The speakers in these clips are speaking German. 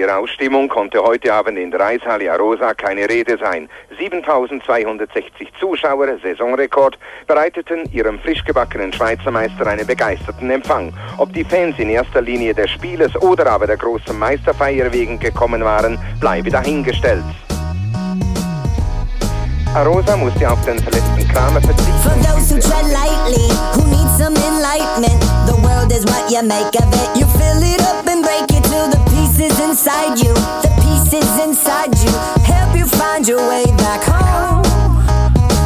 der Ausstimmung konnte heute Abend in der Eishalle Arosa keine Rede sein. 7260 Zuschauer, Saisonrekord, bereiteten ihrem frisch gebackenen Schweizer Meister einen begeisterten Empfang. Ob die Fans in erster Linie des Spieles oder aber der großen Meisterfeier wegen gekommen waren, bleibe dahingestellt. Arosa musste auf den verletzten Kramer verzichten. For those who tread lightly, who need some enlightenment, the world is what you make of it. You fill it up and break it till the pieces inside you, the pieces inside you, help you find your way back home.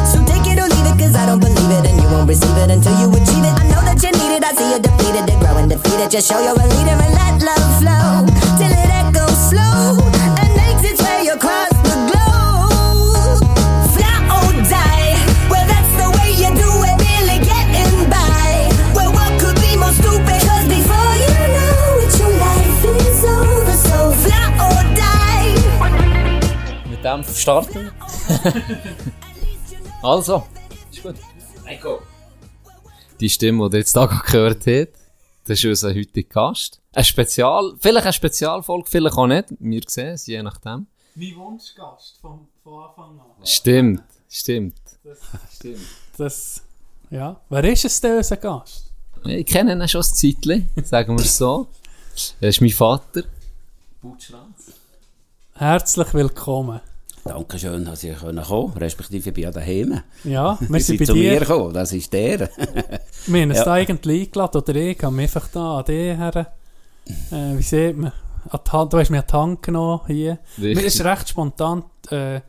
So take it or leave it, cause I don't believe it, and you won't receive it until you achieve it. I know that you need it, I see you defeated, to grow and defeat. Just show you're a leader and let love flow till it echoes slow and makes its way across Dem starten. also, ist gut. Die Stimme, die ihr jetzt da gerade gehört habt, das ist unser heutiger Gast. Ein Spezial, vielleicht eine Spezialfolge, vielleicht auch nicht. Wir sehen es, je nachdem. Mein Wunschgast von, von Anfang an. Stimmt, stimmt. Das, das, ja. Wer ist es denn, unser Gast? Ich kenne ihn schon ein Zeitchen, sagen wir es so. Er ist mein Vater. Herzlich willkommen. Dankeschön, dass ich kommen konnte, respektive ich bin ja daheim. Ja, wir Wir sind bei zu mir dir. gekommen, das ist der. Wir haben uns Ja. da eigentlich eingeladen, oder ich habe mich einfach da an die her, äh, wie sieht man, an die Hand, du hast mir an die Hand genommen hier. Richtig. Mir ist recht spontan, äh,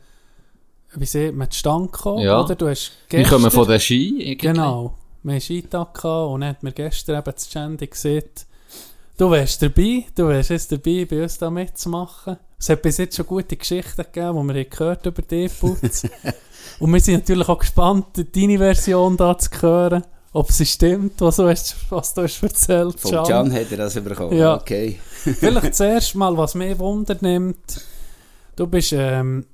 wie sieht man, zustande gekommen, Ja. oder? Du hast Wir gestern, kommen von der Ski. irgendwie. Genau, wir haben Skitag gehabt und dann hat mir gestern eben das Ständig gesehen, du wärst dabei, du wärst jetzt dabei, bei uns da mitzumachen. Es hat bis jetzt schon gute Geschichten gegeben, die wir gehört über dich, Putz. und wir sind natürlich auch gespannt, deine Version da zu hören, ob sie stimmt, was du, hast, was du hast erzählt Von Can. Hat er das bekommen. Ja. Okay. Vielleicht zuerst mal, was mich wundert nimmt. Du bist ähm,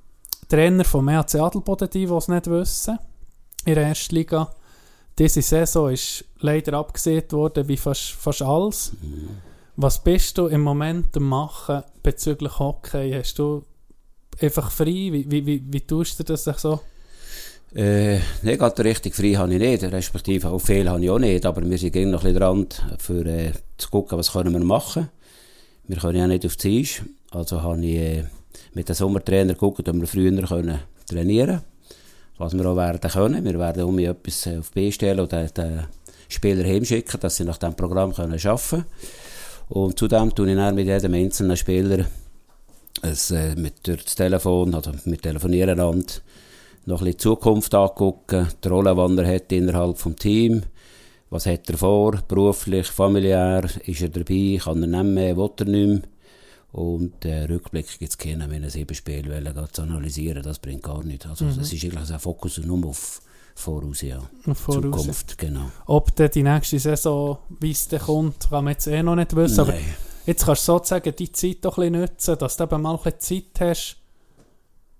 Trainer vom EHC Adelboden, die, die es nicht wissen, in der ersten Liga. Diese Saison ist leider abgesehen worden, wie fast, fast alles. Was bist du im Moment am machen bezüglich Hockey? Hast du einfach frei? Wie, wie, wie, wie tust du das so? Äh, nee, gerade richtig frei habe ich nicht, respektive auch viel habe ich auch nicht, aber wir sind noch ein dran, für, äh, zu gucken, was können wir machen. Wir können ja nicht auf die Eis, also habe ich äh, mit dem Sommertrainer geguckt, ob wir früher können trainieren was wir auch werden können. Wir werden um etwas äh, auf B stellen und den, Spieler heimschicken, dass sie nach diesem Programm können arbeiten können. Und zudem tue ich dann mit jedem einzelnen Spieler es, äh, mit, durch das Telefon, also mit Telefonieren an, noch ein bisschen die Zukunft angucken, die Rolle, die er hat innerhalb des Teams, was hat er vor, beruflich, familiär, ist er dabei, kann er nicht mehr, will er nicht mehr. Und äh, Rückblick gibt es keinen, wenn er sieben Spiele zu analysieren, das bringt gar nichts. Also es ist eigentlich ein Fokus nur auf Voraus, ja. Voraus. Zukunft, genau. Ob dann die nächste Saison, wie es dann kommt, kann man jetzt eh noch nicht wissen. Aber Nein. Jetzt kannst du sozusagen die Zeit doch ein bisschen nutzen, dass du eben mal ein bisschen Zeit hast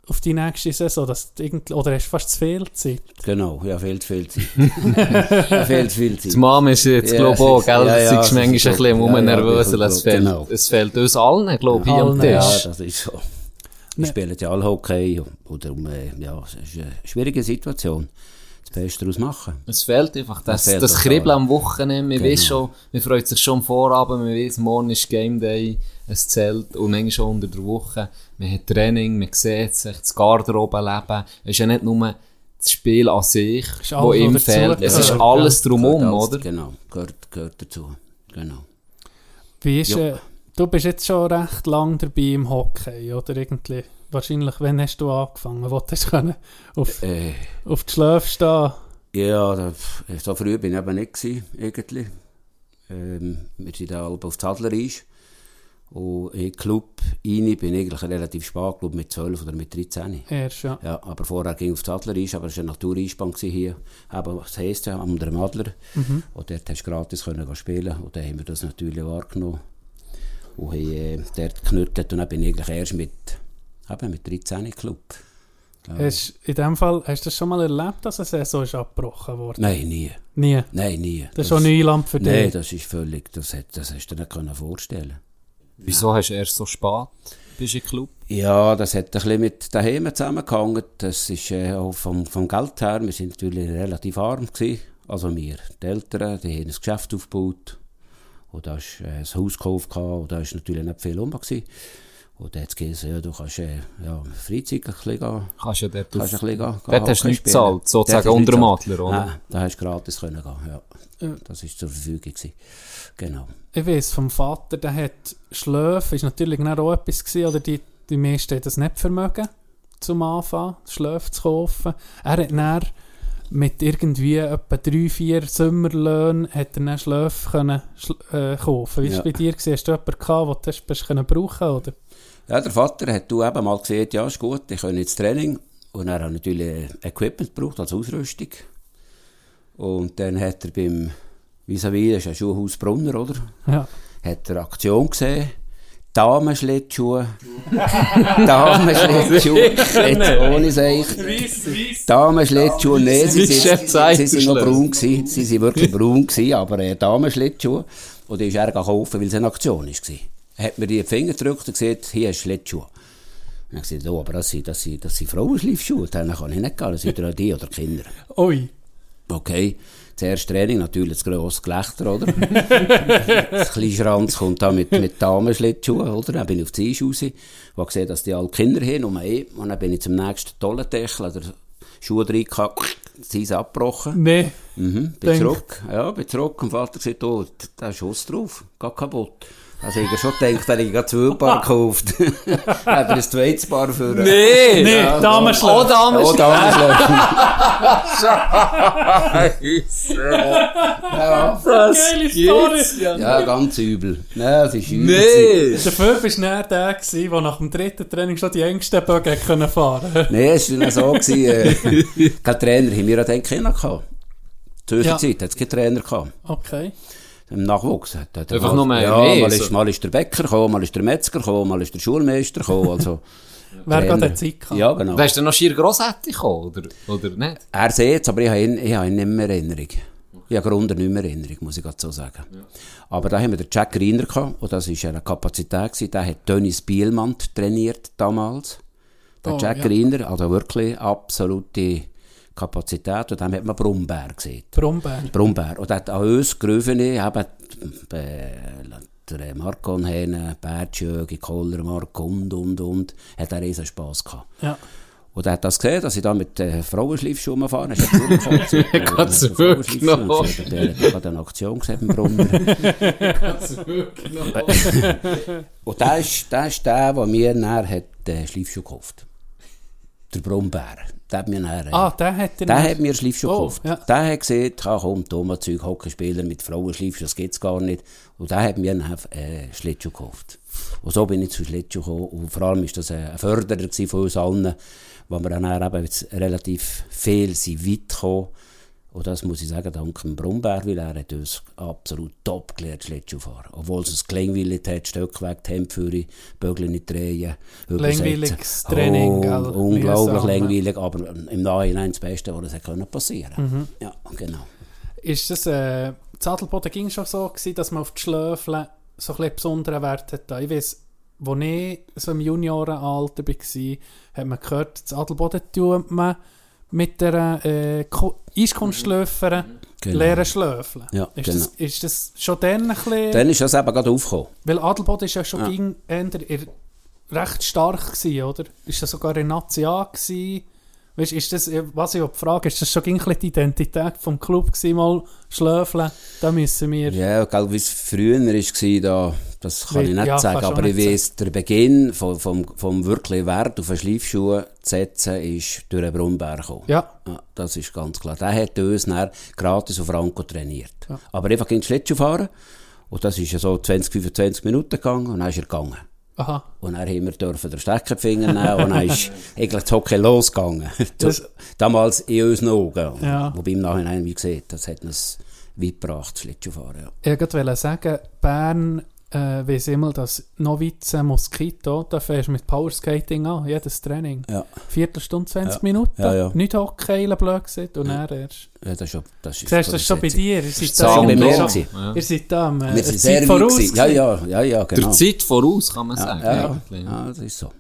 auf die nächste Saison. Dass du irgend, oder hast du fast zu viel Zeit? Genau, ja, fehlt viel Zeit. ja, fehlt viel Zeit. Die Mama ist jetzt, Ja, glaube ich, auch, gell? ja, Ja, ja, ja, ist manchmal ein bisschen Ja, ja, nervös. ich es, fehlt, genau. es fehlt uns allen, glaube ich, hier am Tisch. Ja, das ist so. Ne. Wir spielen ja alle Hockey. Oder, äh, ja, es ist eine schwierige Situation. Das Beste daraus machen. Es fehlt einfach das, fehlt das. Kribbeln am Wochenende. Man Genau. weiß schon, man freut sich schon am Vorabend, man weiß, morgen ist Game Day, es zählt und manchmal schon unter der Woche. Man hat Training, man sieht sich, das Garderobenleben. Es ist ja nicht nur das Spiel an sich, Ist wo ihm fehlt. Es ist alles drumherum, Gehört alles- oder? Genau, gehört, gehört dazu. Genau. Wie ist, Ja. äh, du bist jetzt schon recht lang dabei im Hockey, oder? Irgendwie, wahrscheinlich, wann hast du angefangen? Wo hast du können auf, Äh, auf die Schläfe stehen? ja, da, so früh bin ich eben nicht gewesen, irgendwie. Ähm, wir sind da halb auf Zadlereis. Und in Club rein bin ich eigentlich relativ spät, glaube mit 12 oder mit 13. Erst, ja. Ja, aber vorher ging ich auf die Adlereis, aber es war eine Natureisbahn hier. Aber das heisst am dem Adler. Und dort hast du gratis können spielen Und dann haben wir das natürlich wahrgenommen. Und haben äh, dort geknüttelt. Und dann bin ich eigentlich erst mit, eben mit 13 im Club. Hast, in dem Fall, hast du das schon mal erlebt, dass eine Saison ist abgebrochen wurde? Nein, nie. Nie. Nein, nie. Das ist schon Neuland für Nein, dich. das ist völlig, das, hat, das hast du dir nicht können vorstellen Wieso hast du erst so spät bist du im Club? Ja, das hat ein bisschen mit daheim zusammengehangen. Das ist äh, auch vom, vom Geld her. Wir sind natürlich relativ arm gewesen. Also wir, die Eltern, die haben ein Geschäft aufgebaut. Und da ist äh, ein Haus gekauft und da ist natürlich nicht viel rum gewesen. Und dann hat es ja, du kannst äh, ja, Freizeit ein bisschen gehen. Kannst ja dort Kannst du auf... ein bisschen gehen, gehen Dort hast du Hockey nicht spielen. gezahlt, sozusagen Dort unter dem Adler, oder? Nein, da hast du gratis können gehen, ja. Das war zur Verfügung. Gewesen. Genau. Ich weiss, vom Vater, der hat Schläfe, ist natürlich auch etwas gewesen, oder die, die meisten haben das nicht vermögen, zum Anfang, Schläfe zu kaufen. Er hat dann mit irgendwie etwa drei, vier Sommerlöhnen hat er dann Schläfe können, schl äh, kaufen. Wie war es Ja. bei dir? Gewesen? Hast du jemanden gehabt, den du hast- hast können brauchen oder? Ja, der Vater hat du eben mal gesagt, ja, ist gut, ich kann ins Training. Und er hat natürlich Equipment gebraucht, als Ausrüstung. Und dann hat er beim vis-à-vis, das ist ein Schuhhaus Brunner, oder? Ja. Hat er Aktion gesehen. Damenschlittschuhe. Damenschlittschuhe. Jetzt ohne sich. Damenschlittschuhe, nein, sie, Chef sie sind noch braun gewesen. Sie sind wirklich braun gewesen, aber äh, Damenschlittschuhe. Und die ist er gekauft, weil es eine Aktion war. Hat mir die Finger gedrückt und gesagt, hier hast du Schlittschuhe. Und ich gesagt, oh, aber das sind, das sind, das sind Frauenschleifschuhe, dann kann ich nicht gehen, das sind ja die oder Kinder. Ui. Okay, das erste Training, natürlich das grosse Gelächter, oder? das kleine Schranz kommt da mit, mit Damenschlittschuhen, oder? Dann bin ich auf die Eis raus, wo gesehen, dass die alle Kinder haben, um ein. Und dann bin ich zum nächsten Tollendeckel, der Schuhe drin gehabt, das Eis abgebrochen. Nee. Mhm, bin Denk- zurück, ja, bin zurück und Vater gesagt, oh, da ist Schuss drauf, geht kaputt. Also ich habe schon gedacht, er hätte zwei Paar gekauft. hat er ein zweites Paar für... Nee! Nee, Damenschläfe. Oh, Damen! Oh, Damenschläfe. Geile Story. Ja, ganz übel. Nein, das ist übel. Nee! Dafür bist du dann der gewesen, der nach dem dritten Training schon die engsten Bögen können fahren Nein, es war so, gewesen, äh, kein Trainer haben wir ja dann keinen gehabt. Zu unserer Ja. Hat es keinen Trainer gehabt. Okay. Im Nachwuchs. Hat, hat er Einfach nur mehr- Ja, mehr, mal, so. ist, mal ist der Bäcker gekommen, mal ist der Metzger gekommen, mal ist der Schulmeister gekommen. Also, Wer gerade Zeit gehabt? Ja, genau. Wärst du noch schier Grossetti gekommen, oder, oder nicht? Er sieht es, aber ich habe ihn, ich habe ihn nicht mehr in Erinnerung. Ich habe Grund nicht mehr in Erinnerung, muss ich so sagen. Aber da haben wir den Jack Reiner gehabt, und das war eine Kapazität, gewesen. der hat Dennis Bielmann trainiert damals. Der Oh, Jack ja. Reiner, also wirklich absolute Kapazität, und dem hat man Brummbär gesehen. Brombeer. Brummbär. Und hat an uns gerufen, eben, der Marcon Hene, Bertschögi, Koller, Mark und, und, und, hat er riesen Spass gehabt. Ja. Und er hat das gesehen, dass ich da mit äh, Frauenschleifschuhen fahre. Er hat gesagt, Er hat's zurückgenommen. Er hat eine Aktion gesehen beim Brummer. Und der ist, der ist der, der mir nachher hat, äh, Schleifschuhe gekauft. Der Brummbär. Der hat mir nachher, äh, Ah, der hat er nicht- hat mir Schleifschuhe Oh, gekauft. ja. Der hat gesagt, ah, komm, dummer Zeug, Hockeyspieler mit Frauenschleifschuhen, das gibt's gar nicht. Und der hat mir nachher äh, Schlittschuhe gekauft. Und so bin ich zu Schlittschuh gekommen. Und vor allem war das ein Förderer von uns allen, wo wir dann eben relativ viel sind weit gekommen. Und das muss ich sagen, dank dem Brummbär, weil er hat uns absolut top gelernt, Schlittschuh fahren. Obwohl es ein Kleinwillig hat, Stöckweg, Tempführer, Bögel nicht drehen, Langweiliges. Training, Oh, gell? unglaublich ja. langweilig, aber im Nachhinein das Beste, was es hätte passieren Mhm. können. Ja, genau. Ist das, äh, das Adelboden ging schon so gewesen, dass man auf die Schläfle so ein bisschen besonderen Wert hat? Ich weiss, als ich so im Juniorenalter war, hat man gehört, das Adelboden tut man mit der äh, Ko- Eiskunstschläferin Genau. leeren Schlöfeln. Ja, ist, genau. das, ist das schon dann ein bisschen... Dann ist das eben gerade aufgekommen. weil Adelboden ist ja schon Ja. ging recht stark gewesen, oder? Ist das sogar in Nazi A gewesen? Weißt, ist das, was ich auch frage, ist das schon ging ein die Identität vom Club gewesen, mal Schlöfeln? Da müssen wir... Ja, gell, wie es früher war, da, das kann ich nicht ja, sagen, aber ich weiss, der Beginn vom, vom, vom wirklichen Wert auf einen Schleifschuh zu setzen, ist durch einen Brummbär gekommen. Ja. Ja, das ist ganz klar. Der hat uns dann gratis auf Franco trainiert. Ja. Aber einfach in den Schlittschuh fahren. Und das ist ja so 20, 25 Minuten gegangen und dann ist er gegangen. Aha. Und dann haben wir dürfen den Steckerfinger nehmen und dann ist eigentlich das Hockey losgegangen. Das- Damals in unseren Augen. Ja. Wobei im Nachhinein, wie gesagt, das hat uns weit gebracht, Schlittschuhfahren. Ja. Ich wollte sagen, Bern äh, weiss immer, dass Novice Mosquito, da fährst du mit Powerskating an, jedes Training. Ja, Viertelstunde, 20 Ja. Minuten. Ja, ja. Nicht Hockey, blöd gesehen. Und dann erst. ja das ist schon... Das ist Siehst du, das ist schon bei dir. Ihr seid Das war bei da, mir. schon- gewesen. Ja. ihr seid da am, äh, Wir sind Zeit sehr voraus. Ja, ja, ja, ja, genau. Der Zeit voraus, kann man ja, sagen. ja, ja. ja, das ist so.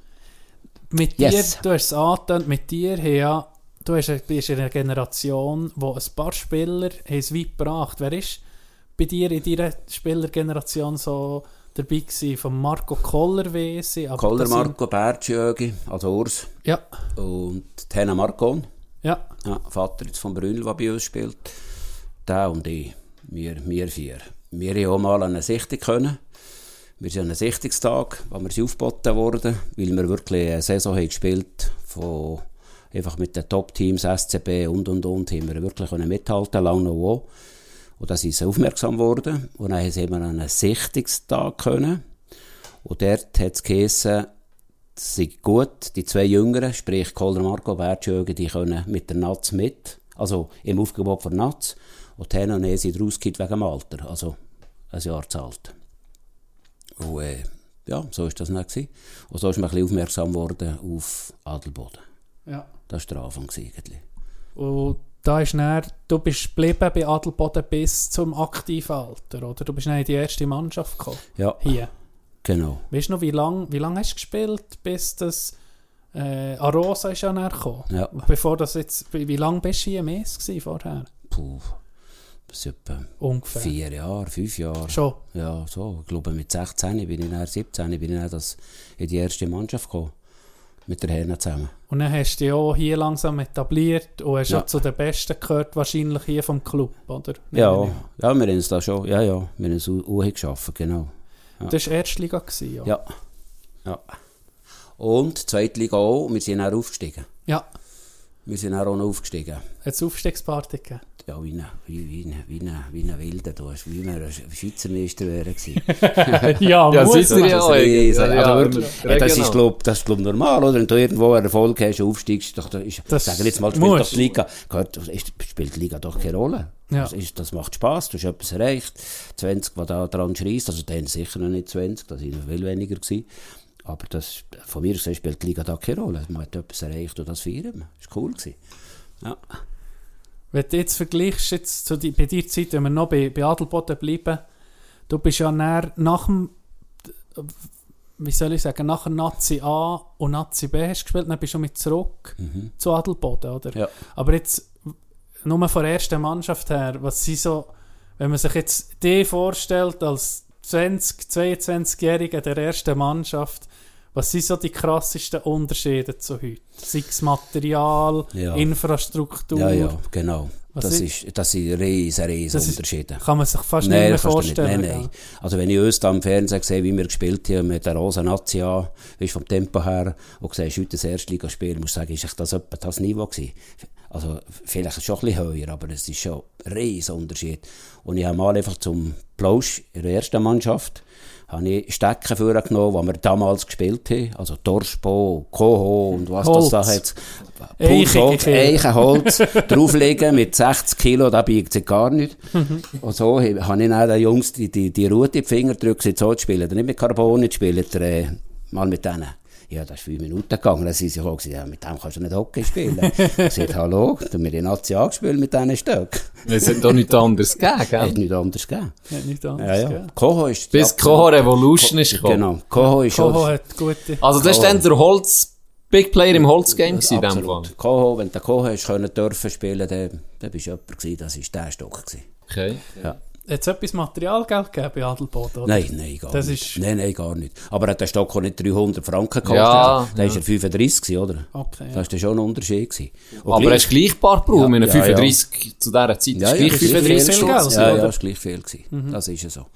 Mit Yes. dir, du hast es angetönt, mit dir haben ja, du hast, bist in einer Generation, wo ein paar Spieler es weit gebracht. Wer ist bei dir in deiner Spielergeneration so dabei gewesen? Von Marco Koller aber Koller Marco, Bertschjögi, also Urs Ja, und Tena Marcon. ja. Ja, Vater jetzt von Brünnel, der bei uns spielt. Der und ich. Wir, wir vier. Wir haben auch mal an eine Sichtung können. Wir sind an einem Sichtungstag, wo wir sind aufgeboten wurden, weil wir wirklich eine Saison haben gespielt von einfach mit den Top-Teams, SCB und und und, haben wir wirklich können mithalten, lange noch auch. Und dann sind sie aufmerksam geworden. Und dann haben wir an einen Sichtungstag können. Und dort hat es geheißen, sei gut, die zwei Jüngeren, sprich Kohler Marco, Bertschögen, die können mit der Natz mit, also im Aufgebot von Natz. Und die und ich sind rausgekippt wegen dem Alter, also ein Jahr zu alt. Und äh, ja, so war das dann. Gewesen. Und so ist man ein bisschen aufmerksam geworden auf Adelboden. ja. Das war der Anfang eigentlich. Und da ist dann, du bist geblieben bei Adelboden bis zum aktiven Alter, oder? Du bist dann in die erste Mannschaft gekommen. Ja, Hier. genau. Weißt du noch, wie lange wie lang hast du gespielt, bis das äh, Arosa ist ja näher gekommen? Ja. Bevor das jetzt, wie, wie lange bist du hier im ES vorher? Puh, etwa Ungefähr. vier Jahre, fünf Jahre. Schon. Ja, so. Ich glaube, mit 16 bin ich dann 17, bin ich dann das in die erste Mannschaft gekommen. Mit der Herren zusammen. Und dann hast du dich auch hier langsam etabliert und hast Ja. auch zu den Besten gehört, wahrscheinlich hier vom Club, oder? Ja, ja, wir haben es da schon, ja, ja, wir haben es auch geschafft, genau. an. Das war Erstliga, gewesen, ja. Ja, ja. Und zweite Liga auch, wir sind dann aufgestiegen. Ja, Wir sind auch noch aufgestiegen. hat es Aufstiegsparty gegeben? Ja, wie ein, wie, wie wie ein, wie ein Wilder, du hast, wie wir ein Schweizer Meister wären gewesen. ja, Ja, muss er. ja. Das, ist, ja, ja, also wirklich, ja, ja, das genau. ist, glaub, das ist glaub, normal, oder? Wenn du irgendwo einen Erfolg hast, aufsteigst, doch, da ist, Das sagen jetzt mal, spielt muss. doch die Liga, gehört, ist, spielt die Liga doch keine Rolle. Ja. Das, ist, das macht Spass, du hast etwas erreicht. 20, die da dran schreist, also dann sicher noch nicht 20, das waren viel weniger. Gewesen. Aber das, von mir aus gesehen spielt die Liga da keine Rolle. Man hat etwas erreicht und das feiern. Das war cool. Gewesen. Ja. Wenn du jetzt vergleichst, jetzt zu die, bei dir Zeit, wenn wir noch bei, bei Adelboden bleiben, du bist ja näher nach dem, wie soll ich sagen, nach Nazi A und Nazi B hast gespielt, dann bist du mit zurück zu Adelboden, oder? Ja. Aber jetzt, nur von der ersten Mannschaft her, was sie so, wenn man sich jetzt die vorstellt als 20, 22-Jähriger der ersten Mannschaft, was sind so die krassesten Unterschiede zu heute? Sei es Material, Ja. Infrastruktur, ja, ja, genau. Was Das, ist- das sind riesen, riesen Das ist- Unterschiede. kann man sich fast Nein, nicht mehr du nicht. vorstellen. Nein, nein. Also wenn ich uns da im Fernsehen sehe, wie wir gespielt haben mit der Rosa Nazi an, weißt, vom Tempo her, und siehst heute das Erstligaspiel, musst du sagen, ist das etwa das Niveau gewesen? Also vielleicht schon ein bisschen höher, aber es ist schon ein riesen Unterschied. Und ich habe mal einfach zum Plausch in der ersten Mannschaft, habe ich Stecken vorgenommen, die wir damals gespielt haben, also Torspo, Koho und was Holz. das da hat. Kilo. Eichenholz drauflegen mit 60 Kilo, da biegt sich gar nicht. Und so habe ich dann den Jungs die, die, die Route in die Finger gedrückt, sie so zu spielen. Nicht mit Carbon, nicht spielen, äh, mal mit denen. Ja, das ist fünf Minuten gegangen. Dann sind sie auch gesagt, ja, mit dem kannst du nicht Hockey spielen. ich sagte, hallo, haben wir in Nazi angespielt mit diesen Stöcken. Es hat doch nichts anderes gegeben, Hat gell? nichts anderes gegeben. Ja, nicht anders, Ja, ja. Koho ist... Bis Koho Revolution ist gekommen. Genau. Koho ist Koho schon... hat gute... Also das ist dann der Holz, Big Player im Holzgame gewesen in dem Fall. Koho, wenn du Koho hast können dürfen spielen, dann, dann bist du jemand gewesen, das war der Stock. Gewesen. Okay. Ja. Hat es etwas Materialgeld gegeben bei Adelboden? Oder? Nein, nein, gar Das nicht. ist- Nein, nein, gar nicht. Aber hat der Stock auch nicht 300 Franken gekostet? Ja, da war er 35, gewesen, oder? Okay, ja. Das war schon ein Unterschied. Gewesen. Und Aber gleich- hast du gleich paar gebraucht, Ja, mit ja, ja. 35 zu dieser Zeit. ja, Ja, ja, gleich das ist 35 viel. Geld. Ja, oder? ja, das war gleich viel. Gewesen. Mhm. Das ist ja so.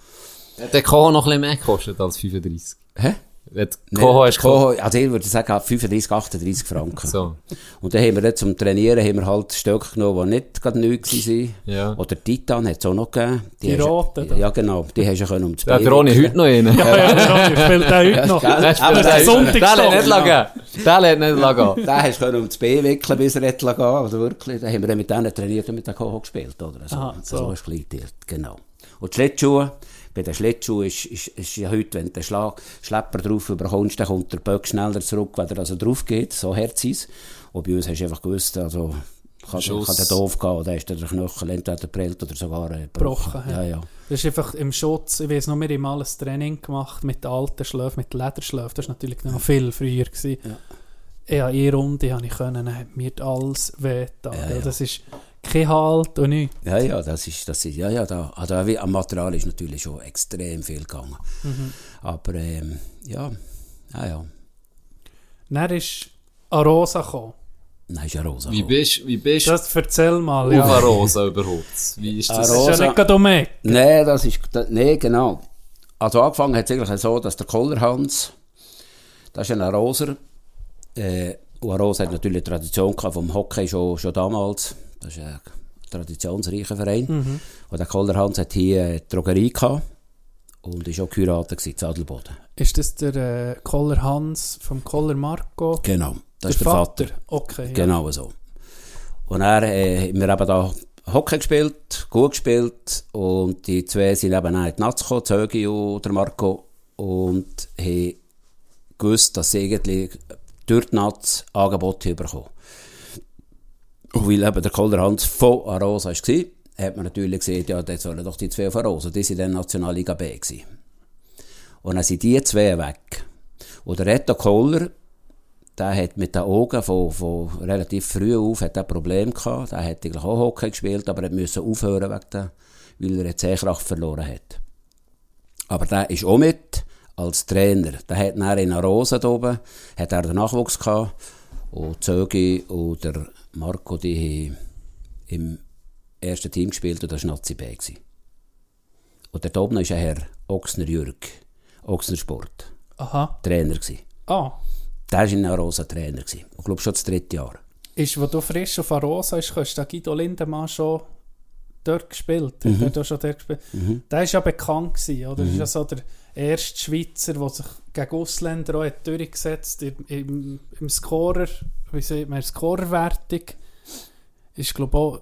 Der Koho noch ein bisschen mehr gekostet als 35. Hä? Wenn Koho hast Koho, also ich würde sagen, 35, 38 Franken. So. Und dann haben wir dann zum Trainieren haben wir halt Stöcke genommen, die nicht gerade neu waren. Ja. Oder Titan hat es auch noch gegeben. Die hast- roten. Ja, genau. Die hast du ja können um das Der wickeln. heute noch einen. Ja, ja, ich spiele den heute noch. Der spielt Aber den der Der hat nicht lagen. Der hat nicht lagen. Den hast du können um Bein wickeln, bis er nicht gehen Also wirklich, dann haben wir dann mit denen trainiert und mit den Koho gespielt, oder? So, Aha, so. so. gleich geteilt, genau. Und die Schlittschuhe, Bei den Schlittschuhen ist, ist, ist ja heute, wenn du den Schlag, Schlepper drauf bekommst, dann kommt der Böck schneller zurück, wenn er also drauf geht. So hart ist Und bei uns hast du einfach gewusst, also, kann, Schuss. kann der doof gehen, oder ist der Knöchel entweder prellt oder sogar äh, Gebrochen, ja. Ja. Das ist einfach im Schutz, ich weiß noch, wir haben mal ein Training gemacht mit alten Schläfen, mit Lederschläfen. Das war natürlich noch viel früher. Gewesen. Ja. Ja, eine Runde habe ich können, dann hat mir alles wehgetan. Ja, ja. Das ist kein Halt und nichts. Ja, ja, das ist, das ist, ja, ja, da, also wie- am Material ist natürlich schon extrem viel gegangen. Mhm. Aber, ähm, ja, ja, ja. Dann ist Arosa gekommen. Nein, ist ja rosa. Wie bist wie bist du Das erzähl mal. Ja. Arosa überhaupt? Wie ist das? Das ist Arosa- ja nicht gerade um. Nein, das ist, nee, genau. Also angefangen hat es eigentlich so, dass der Kollerhans, das ist ein Aroser, äh, und Arosa hat natürlich Tradition gehabt vom Hockey schon, schon damals. Das ist ein traditionsreicher Verein. Und der Kollerhans hat hier eine Drogerie gehabt und ist auch Kurator in Adelboden. Ist das der äh, Koller Hans vom Koller Marco? Genau, das ist der Vater. Okay. Ja. Genau so. Und er äh, haben wir eben da Hockey gespielt, gut gespielt und die zwei sind eben auch in die Nats gekommen, Zögi und der Marco und haben gewusst, dass sie eigentlich durch die Nats Angebote bekommen. Und weil eben der Kolder Hans von Arosa war, hat man natürlich gesehen, ja, dort sollen doch die zwei von Arosa, die sind dann Nationalliga B gewesen. Und dann sind die zwei weg. Und der Reto Kohler, der hat mit den Augen von, von relativ früh auf hat er Probleme gehabt. Der hat eigentlich auch Hockey gespielt, aber er musste aufhören, wegen der, weil er eine Sehkraft verloren hat. Aber der ist auch mit als Trainer. Der hat dann in Arosa oben, hat er den Nachwuchs gehabt. Und Zögi und der Marco, die im ersten Team gespielt und das war Nazi B. Und dort oben ist ein Herr Ochsner Jürg, Ochsner Sport, Aha. Trainer gewesen. Ah. Der war in Arosa Trainer. Gewesen. Ich glaube schon das dritte Jahr. Ist, wo du frisch auf Arosa bist, hast du Guido Lindemann schon dort gespielt. Hat er da schon dort gespielt? Der war ja bekannt, gewesen, oder? Das ist ja so der erste Schweizer, der sich gegen Ausländer auch durchgesetzt im, im, im Scorer, wie sieht man, Scorerwertung. Ist, glaube ich, auch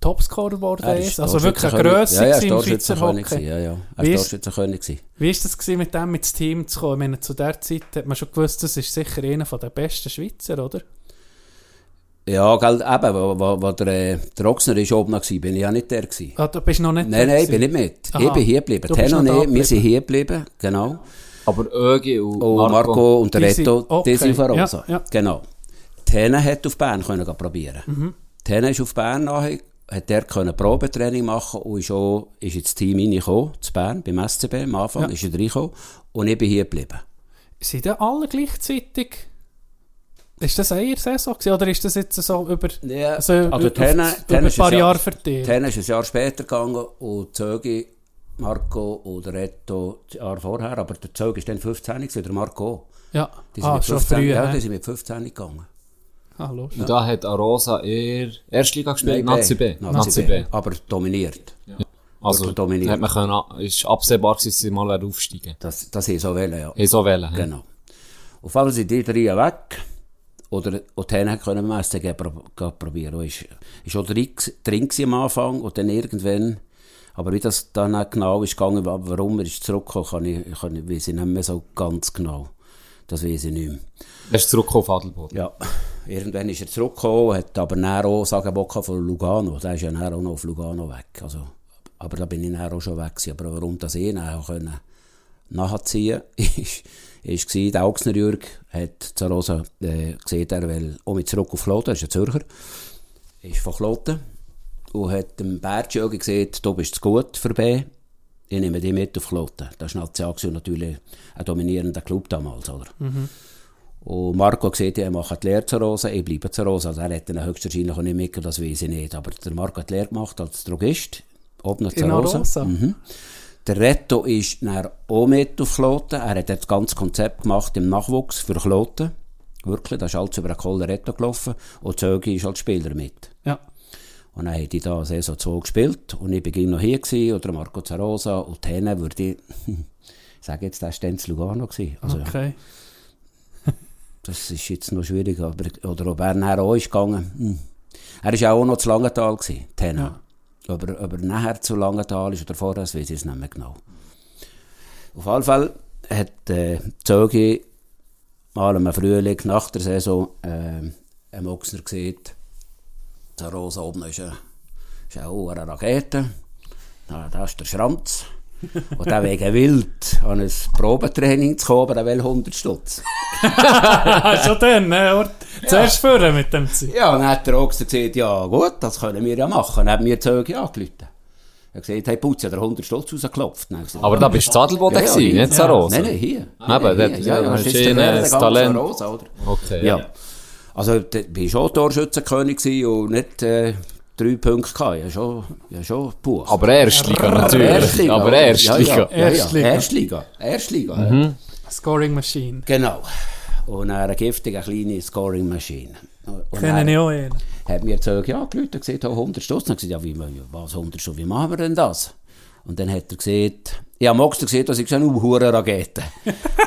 Topscorer geworden. Er ist. ist Also wirklich eine. Grösse ja, ja, gewesen im Schweizer Hockey. Ja, ja. Er Wie war ist- gewesen. Wie war das gewesen, mit dem ins Team zu kommen? Ich meine, zu der Zeit hat man schon gewusst, das ist sicher einer der besten Schweizer, oder? Ja, gell, eben, wo, wo, wo der, äh, der Ochsner ist oben noch war, bin ich ja nicht der gewesen. Ah, du bist noch nicht Nein, der nein, ich bin nicht mit. Aha. Ich bin hier geblieben. Tenno noch da nicht, wir sind hier geblieben, genau. Aber Ögi und, Und Marco, Marco, und der Die sind- Reto, okay. die sind von Ja, Rosa. ja. Genau. Tene hat auf Bern können probieren. Mhm. Tene ist auf Bern nachher, hat der können Probetraining machen und ist auch, ist ins Team reingekommen, zu Bern, beim SCB am Anfang, Ja. ist er reingekommen und ich bin hier geblieben. Sind denn alle gleichzeitig? Ist das eine Saison gewesen, oder ist das jetzt so über, Ja, so also über, Tene- auf, Tene über ein paar ein Jahr- Jahre verteilt? Tene ist ein Jahr später gegangen und Zögi, Marco und der Reto das Jahr vorher, aber der Zögi ist dann 15 gewesen, der Marco auch. Ja, Die sind ah, mit schon 15, früh. Ja, die sind mit 15 gegangen. Ah, lustig. Und da hat Arosa eher Erstliga gespielt, Nein, Nazi B. Nazi B. Aber dominiert. Also, Wirklich dominiert. hat man können, ist absehbar gewesen, dass sie mal aufsteigen. Das, das ist so wählen, ja. Ich so wählen. Genau. Auf jeden Fall sind die drei weg. Oder, und dann können wir es dann probieren. Ist, ist auch drin, am Anfang und dann irgendwann, aber wie das dann genau ist gegangen, wa- warum er ist zurückgekommen, kann ich, kann ich, weiss ich nicht mehr so ganz genau. Das weiß ich nicht mehr. Er ist zurückgekommen auf Adelboden. Ja, irgendwann ist er zurückgekommen, hat aber dann auch sagen Boca von Lugano. Der ist ja dann auch noch auf Lugano weg. Also, aber da bin ich dann auch schon weg gewesen. Aber warum das ich dann auch können nachziehen ist, ist der Ochsner Jürg hat zu Rosa äh, gesehen, er will auch mit zurück auf Kloten, er ist ein Zürcher, ist von Kloten und hat dem Bertschögi gesagt, du bist zu gut für B, ich nehme dich mit auf Kloten. Das war natürlich ein dominierender Club damals, oder? Und Marco sieht, er macht die Lehre zu Rosa, ich bleibe zu Rosa. Also er hätte ihn höchstwahrscheinlich auch nicht mitgegeben, das weiß ich nicht. Aber der Marco hat die Lehre gemacht als Drogist, oben zu In Rosa. Arosa? Mhm. Der Reto ist dann auch mit auf Kloten. Er hat das ganze Konzept gemacht im Nachwuchs für Kloten. Wirklich, das ist alles über einen Koller Reto gelaufen. Und Zögi ist als Spieler mit. Ja. Und dann haben die da Saison 2 gespielt. Und ich bin noch hier gewesen, oder Marco Zarosa. Und dann würde ich, ich sage jetzt, der war dann Lugano. Gewesen. Also, Okay. Das ist jetzt noch schwierig, aber, oder ob er nachher auch ist gegangen. Hm. Er war ja auch noch zu Langenthal, gewesen, Tena. Aber ob er nachher zu Langenthal ist oder vorher, das weiß ich nicht mehr genau. Auf jeden Fall hat äh, Zögi mal im Frühling nach der Saison äh, ein Ochsner gesehen, der Rosa oben ist eine, ist eine hohe Rakete, da, da ist der Schranz. Und der wegen wild an ein Probetraining zu kommen, aber der will 100 Stutz. Schon dann, ne? Oder Zuerst führen mit dem Zeug. Ja, und dann hat der Ochser gesagt, ja gut, das können wir ja machen. Dann hat mir Zöge angerufen. Er hat gesagt, hey Putz, hat er 100 Stutz rausgeklopft. Dann gesagt, Aber da bist du Zadelboden Ja, ja, gewesen, ja. nicht Zarosa. Nein, nein, hier. Eben, Hier, dort- hier. ja, ja, das du ist der, ein der ganze Talent. Rosa, oder? Okay, Ja. Also, ich schon Torschützenkönig und nicht äh, drei Punkte gehabt. Habe schon, habe schon Buch. Aber Erstliga natürlich. Erstliga. Aber? Erstliga. Ja, ja, ja, ja. Erstliga. Erstliga. Erstliga. ja. Scoring Machine. Genau. Und eine giftige kleine Scoring Machine. Kennen ich auch einen. hat mir gesagt, ja, die Leute gesagt, oh, 100 Stutz. Dann gesagt, ja, wie, was 100 Stutz, wie machen wir denn das? Und dann hat er gesagt, ja, magst du gesehen, dass ich eine hure Rakete.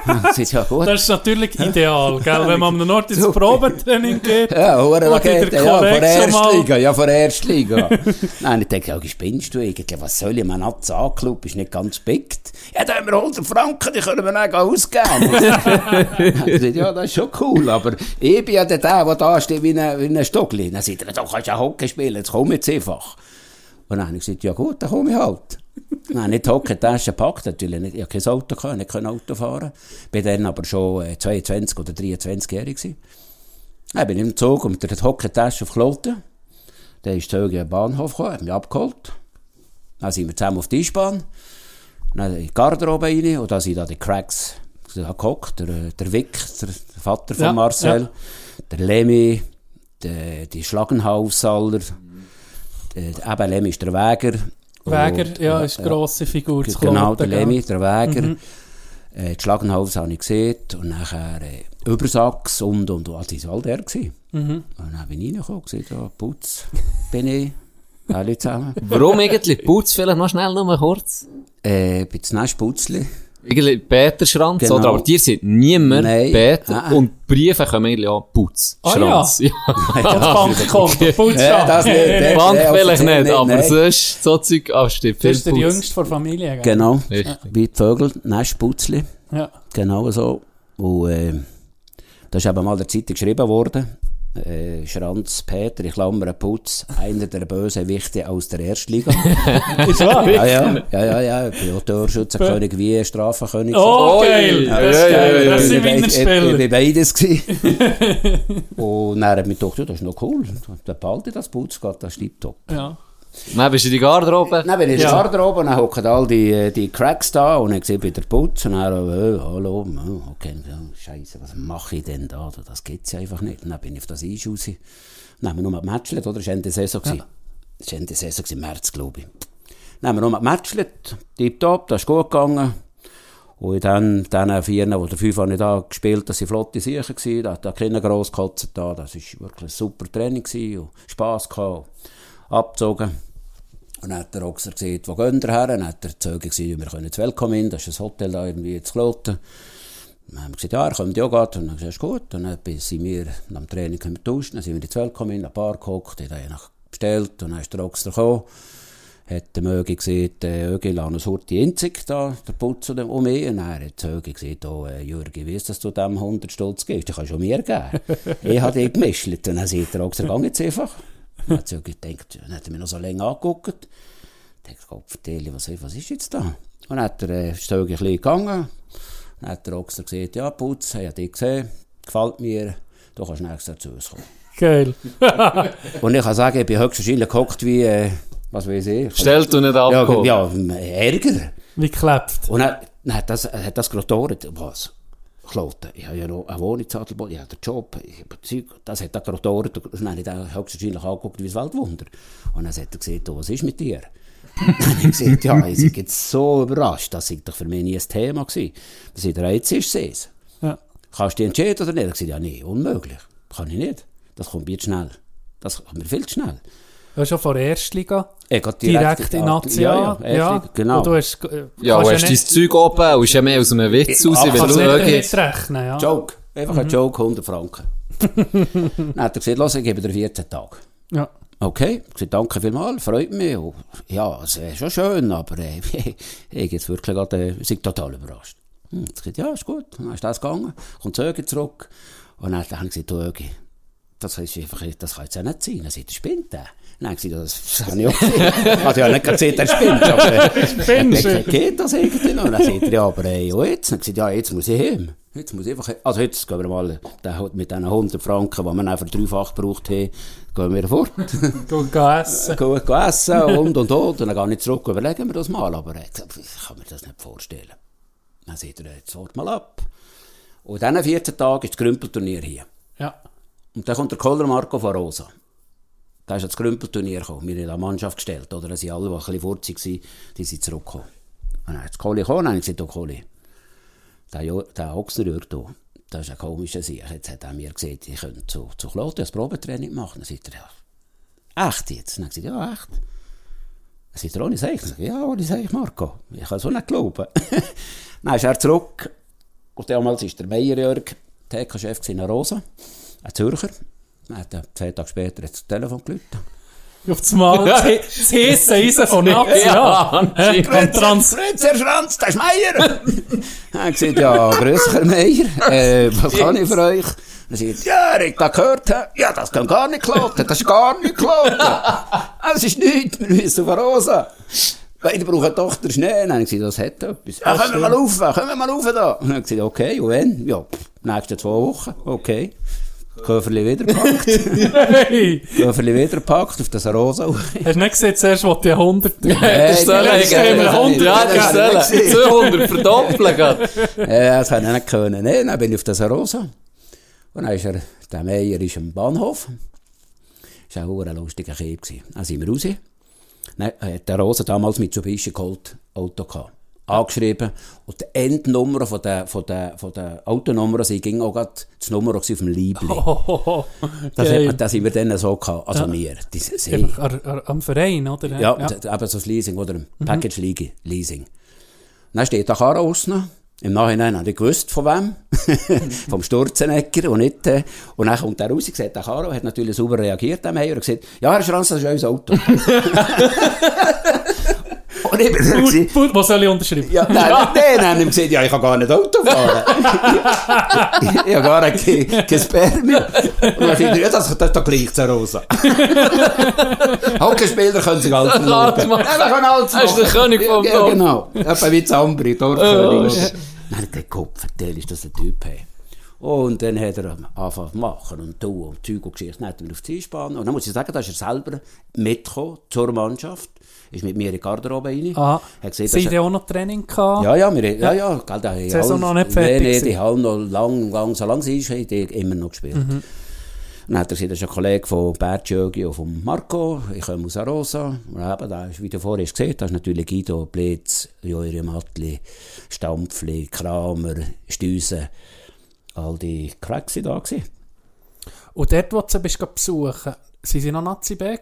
Und ich ja gut. Das ist natürlich ideal, gell? wenn man am Nord ins. Probetraining geht. Ja, hure Und Rakete, der ja, von Kollege der schon mal- Erstliga, ja, von der Erstliga. Nein, ich denke, ja, spinnst du eigentlich? Was soll ich? Mein Azar-Club ist nicht ganz spickt. Ja, da haben wir 100 Franken, die können wir dann ausgeben. ja, das ist schon cool, aber ich bin ja der, der da steht wie ein, wie ein Stockli. Dann sagt er, du kannst ja Hockey spielen, jetzt komm jetzt einfach. Und dann habe ich gesagt, ja gut, dann komme ich halt. Nein, nicht Hockeytasche gepackt, natürlich nicht. Ich hatte kein Auto, gehabt, nicht kein Auto fahren. Bin dann aber schon äh, 22 oder 23-jährig gewesen. Dann bin ich im Zug und mit der Hockeytasche auf Kloten. Dann ist Zöge am Bahnhof gekommen, hat mich abgeholt. Dann sind wir zusammen auf die Eisbahn. Dann in die Garderobe rein und da sind da die Cracks gehockt. Der, äh, der Wick, der Vater von Ja, Marcel, der Lemmy, der, die Schlagenhausaller, der, eben Lemmy ist der Wäger. Wäger, Und, ja, ist eine grosse Figur zu Genau, der? Lemmy, der Wäger. Mhm. Äh, das Schlagenhaus habe ich gesehen und nachher äh, Übersachs und und und. Also, das war all der. Gewesen. Mhm. Und dann bin ich reingekommen gesagt, ja, Putz bin ich. Alle zusammen. Warum eigentlich? Putz vielleicht noch schnell, nur kurz. Äh, bin das nächste Putzli. Irgendwie Peter Schranz, Genau. oder? Aber dir sind niemand Nein. Peter. Ah. Und Briefe kommen eigentlich auch Putz. Ah, Schranz. Ja. Das Bankkonto, Putz Ja, das nicht, Die Bank Nee, vielleicht nicht, nicht, aber nein. sonst so Zeug, ah, stimmt. Das Viel ist der jüngste der Familie, gell? Genau. Richtig. Wie die Vögel, nächste Putzli. Ja. Genau so. Und äh, da ist eben mal der Zeitung geschrieben worden. Äh, Schranz Peter, ich klammere Putz, einer der Bösewichte aus der Erstliga. Ist wahr? ja, ja, ja, ja, ja, ich bin auch Torschützenkönig wie Strafenkönig. Oh, Oi. geil! Ja, Das ist ja, ja, geil. ja, Das ja. sind meine Ich, bin beides. Und dann hat gedacht, ja, das ist noch cool. Dann behalte ich das Putz, geht das tipptopp. Ja. Dann bist du in die Garderobe. Dann bin ich in Ja. der Garderobe und dann hocken all die, äh, die Cracks da und ich sehe bei der Putz und dann, äh, hallo, oh, okay, ja, scheiße, was mache ich denn da? Das geht's ja einfach nicht. Und dann bin ich auf das Eis raus. Und dann haben wir nur gematchelt, oder? Das war Ende Saison. Ja. Das war Ende Saison, im März, glaube ich. Dann haben wir nur gematchelt, tipptopp, das ist gut gegangen. Und in den, den vier, die der fünf nicht da gespielt das waren flotte Sachen. gewesen. Da hat da keiner gross gekotzt. Da. Das war wirklich ein super Training gewesen und Spass gehabt. Abgezogen. Und dann hat der Ochser gesagt, wo gehen wir her? Dann hat der Zeuge gesagt, wir können ins Welcome in, das ist ein Hotel da irgendwie zu Kloten. Dann haben wir gesagt, ja, er kommt ja gerade. Und dann gesagt, gut. Und dann sind wir am Training tauschen. Dann sind wir ins Welcome in, ein Bar gehockt, haben noch bestellt. Und dann ist der Ochser gekommen. Hat der Mögi gesagt, äh, Ögi, lass uns heute die Inzig da, der Putz und um mich. Und dann hat der Ögi gesagt, oh, äh, Jürgi, wie ist dass du dem 100 Stutz gibst? Du kannst schon mir geben. ich habe dich gemischt. Und dann sagt der Ochser, geh jetzt einfach. Dann hat Ögi gedacht, dann hat er mich noch so lange angeguckt. Ich dachte, was, was ist jetzt da? Und dann hat der äh, Stögi ein bisschen gegangen. Dann hat der Ochser gesagt, ja, Putz, ich habe dich gesehen, gefällt mir, du kannst nächstes Jahr zu uns kommen. Geil. Und ich kann sagen, ich bin höchstwahrscheinlich gehockt wie, äh, was weiß ich. Stellt du nicht ja, abgeholt. ja, Ärger. Wie geklebt. Und dann, dann hat das, hat das gerade gedauert. Was? Kloten. Ich habe ja noch eine Wohnung in Adelboden, ich habe den Job, ich habe Zeug. Das hat dann gerade gedauert. Und dann habe ich dann höchstwahrscheinlich angeguckt wie das Weltwunder. Und dann hat er gesagt, du, was ist mit dir? dann habe ich gesagt, ja, ich bin jetzt so überrascht. Das war doch für mich nie ein Thema. Gewesen. Dann sagt er, jetzt ist es. Ja. Kannst du dich entscheiden oder nicht? Ich gesagt, ja, nee, unmöglich. Kann ich nicht. Das kommt mir schnell. Das kommt mir viel zu schnell. Du hast schon von der Erstliga Ich gehe direkt in Nazi. Ja, ja, Erstliga, genau. Und du hast, äh, Ja, du hast dein nicht- Zeug oben und ist ja mehr aus einem Witz raus, weil kannst du damit rechnen, ja. Joke. Einfach Mhm. ein Joke, 100 Franken. dann hat er gesagt, los, ich gebe dir 14 Tage. Ja. Okay, ich gesagt, danke vielmals, freut mich. Und, ja, es wäre schon schön, aber äh, ich jetzt wirklich gerade, äh, ich bin total überrascht. Hm, ich gesagt, ja, ist gut. Dann ist das gegangen, kommt zu Ögi zurück. Und dann habe ich gesagt, du Ögi, das, ist einfach, das kann jetzt auch nicht sein. Dann sagt er, spinnt der? Dann habe ich das, das habe ich auch gesehen. Ich habe ja nicht gesagt, er spinnt, aber äh, Spinnst ich du? geht das irgendwie noch? Dann sagt er, ja, aber äh, ja, jetzt? Dann gesagt, ja, jetzt muss ich hin. Jetzt muss ich einfach, also jetzt gehen wir mal mit diesen 100 Franken, die wir dann dreifach gebraucht haben, gehen wir fort. Gehst essen. Gut essen und und und. Und dann gehe ich zurück und überlegen wir das mal. Aber äh, ich kann mir das nicht vorstellen. Dann sagt er, jetzt wart mal ab. Und diesen 14 Tagen ist das Grümpelturnier hier. Ja. Und dann kommt der Kohler Marco von Rosa. Da ist das Grümpelturnier gekommen. Wir haben eine Mannschaft gestellt. Oder sind alle, die ein bisschen furzig waren, die sind zurückgekommen. Und dann ist Kohli gekommen und gesagt, oh Kohli, der, der Ochsnerjörg hier, das ist ein komischer Sieg. Jetzt hat er mir gesagt, ich könnte zu, zu Klote ein Probetraining machen. Dann sagt er, ja, echt jetzt? Dann habe ich gesagt, ja, echt. Dann sagt er, ohne Seich. Dann sage ich, ja, ohne Seich, Marco. Ich kann es auch nicht glauben. dann ist er zurück. Und damals war der Meierjörg, TK-Chef in Rosa, ein Zürcher. Hat er zwei Tage später das Telefon geläutet. Auf das Mal das He- das heiße Eisen von Nazi. Ja. Ja, Trans Grüezi, Schranz, das ist Meier. er hat gesagt, ja, grüß Herr Meier, äh, was kann ich für euch? Dann sagt er, ja, ich da gehört, ja, das kann gar nicht kloten, das ist gar nicht kloten. Es ist nichts, wir müssen auf Rosa. Beide brauchen doch den Schnee. Dann habe ich gesagt, das hat etwas. Ja, können wir mal rauf, können wir mal rauf da. Und dann habe ich gesagt, okay, und wenn? Ja, nächste zwei Wochen, okay. Köferli wieder gepackt, Hey. Köferli wieder gepackt auf das Rosa. Hast du nicht gesehen, zuerst wollte ich 100 Das ist Nein, Zelle, das wir 100 Ja, das ist das Zelle. haben wir 200 verdoppeln. Ja, das hätte ich nicht können. Nee, dann bin ich auf das Rosa. Und dann ist er, der Meier ist am Bahnhof. Das war auch ein lustiger Kind. gewesen. Dann sind wir raus. Dann hat der Rosa damals Mitsubishi Colt Auto gehabt. Angeschrieben. Und die Endnummer von der, von der, von der Autonummer, sie ging auch gerade das Nummer auf dem Liebling. Oh, Das, geil. hat, das sind wir dann so gehabt. Also wir. Die, sie, Am Verein, oder? ja, ja. eben so das Leasing oder ein Package Leasing. Leasing. Dann steht der Karre außen. Im Nachhinein habe ich gewusst, von wem. Vom Sturzenegger und nicht, äh, und dann kommt er raus, sieht der Karo, hat natürlich sauber reagiert, der Meier, und gesagt, ja, Herr Schranz, das ist unser Auto. und ich bin dann gewesen, Put, was soll ich unterschreiben? ja, nein, nein, dann haben ihm gesagt, ja, ich kann gar nicht Auto fahren. ich habe gar kein, kein Spermien. Und dann sagt er, ja, das, das ist doch gleich zur Rosa. Hockeyspieler können sich alles machen. machen. Ja, man kann alles Er ist der machen. König vom Ja, genau. Etwa wie Zambri, Oh, Dorfkönig. shit. Dann hat der Kopf erzählt, ist das ein Typ. Hey. Und dann hat er angefangen zu machen und tun und Zeug und Geschichten. Dann hat er auf die Zielspann. Und dann muss ich sagen, da ist er selber mitgekommen zur Mannschaft. Ist mit mir in die Garderobe rein. Aha. Hat gesehen, Sie ja auch noch Training gehabt. ja, ja, wir, ja, ja, gell, da haben Saison noch nicht fertig Nee, nee, die haben noch lang, lang, so lange sie ist, haben die immer noch gespielt. Mhm. Dann hat er gesagt, das ist ein Kollege von Bert Jögi und von Marco, ich komme aus Arosa. Und eben, da ist, wie du vorhin hast gesehen, da ist natürlich Guido, Blitz, Joiri Mattli, Stampfli, Kramer, Stüse, all die Cracks da gewesen. Und dort, wo du sie bist sind sie noch Nazi B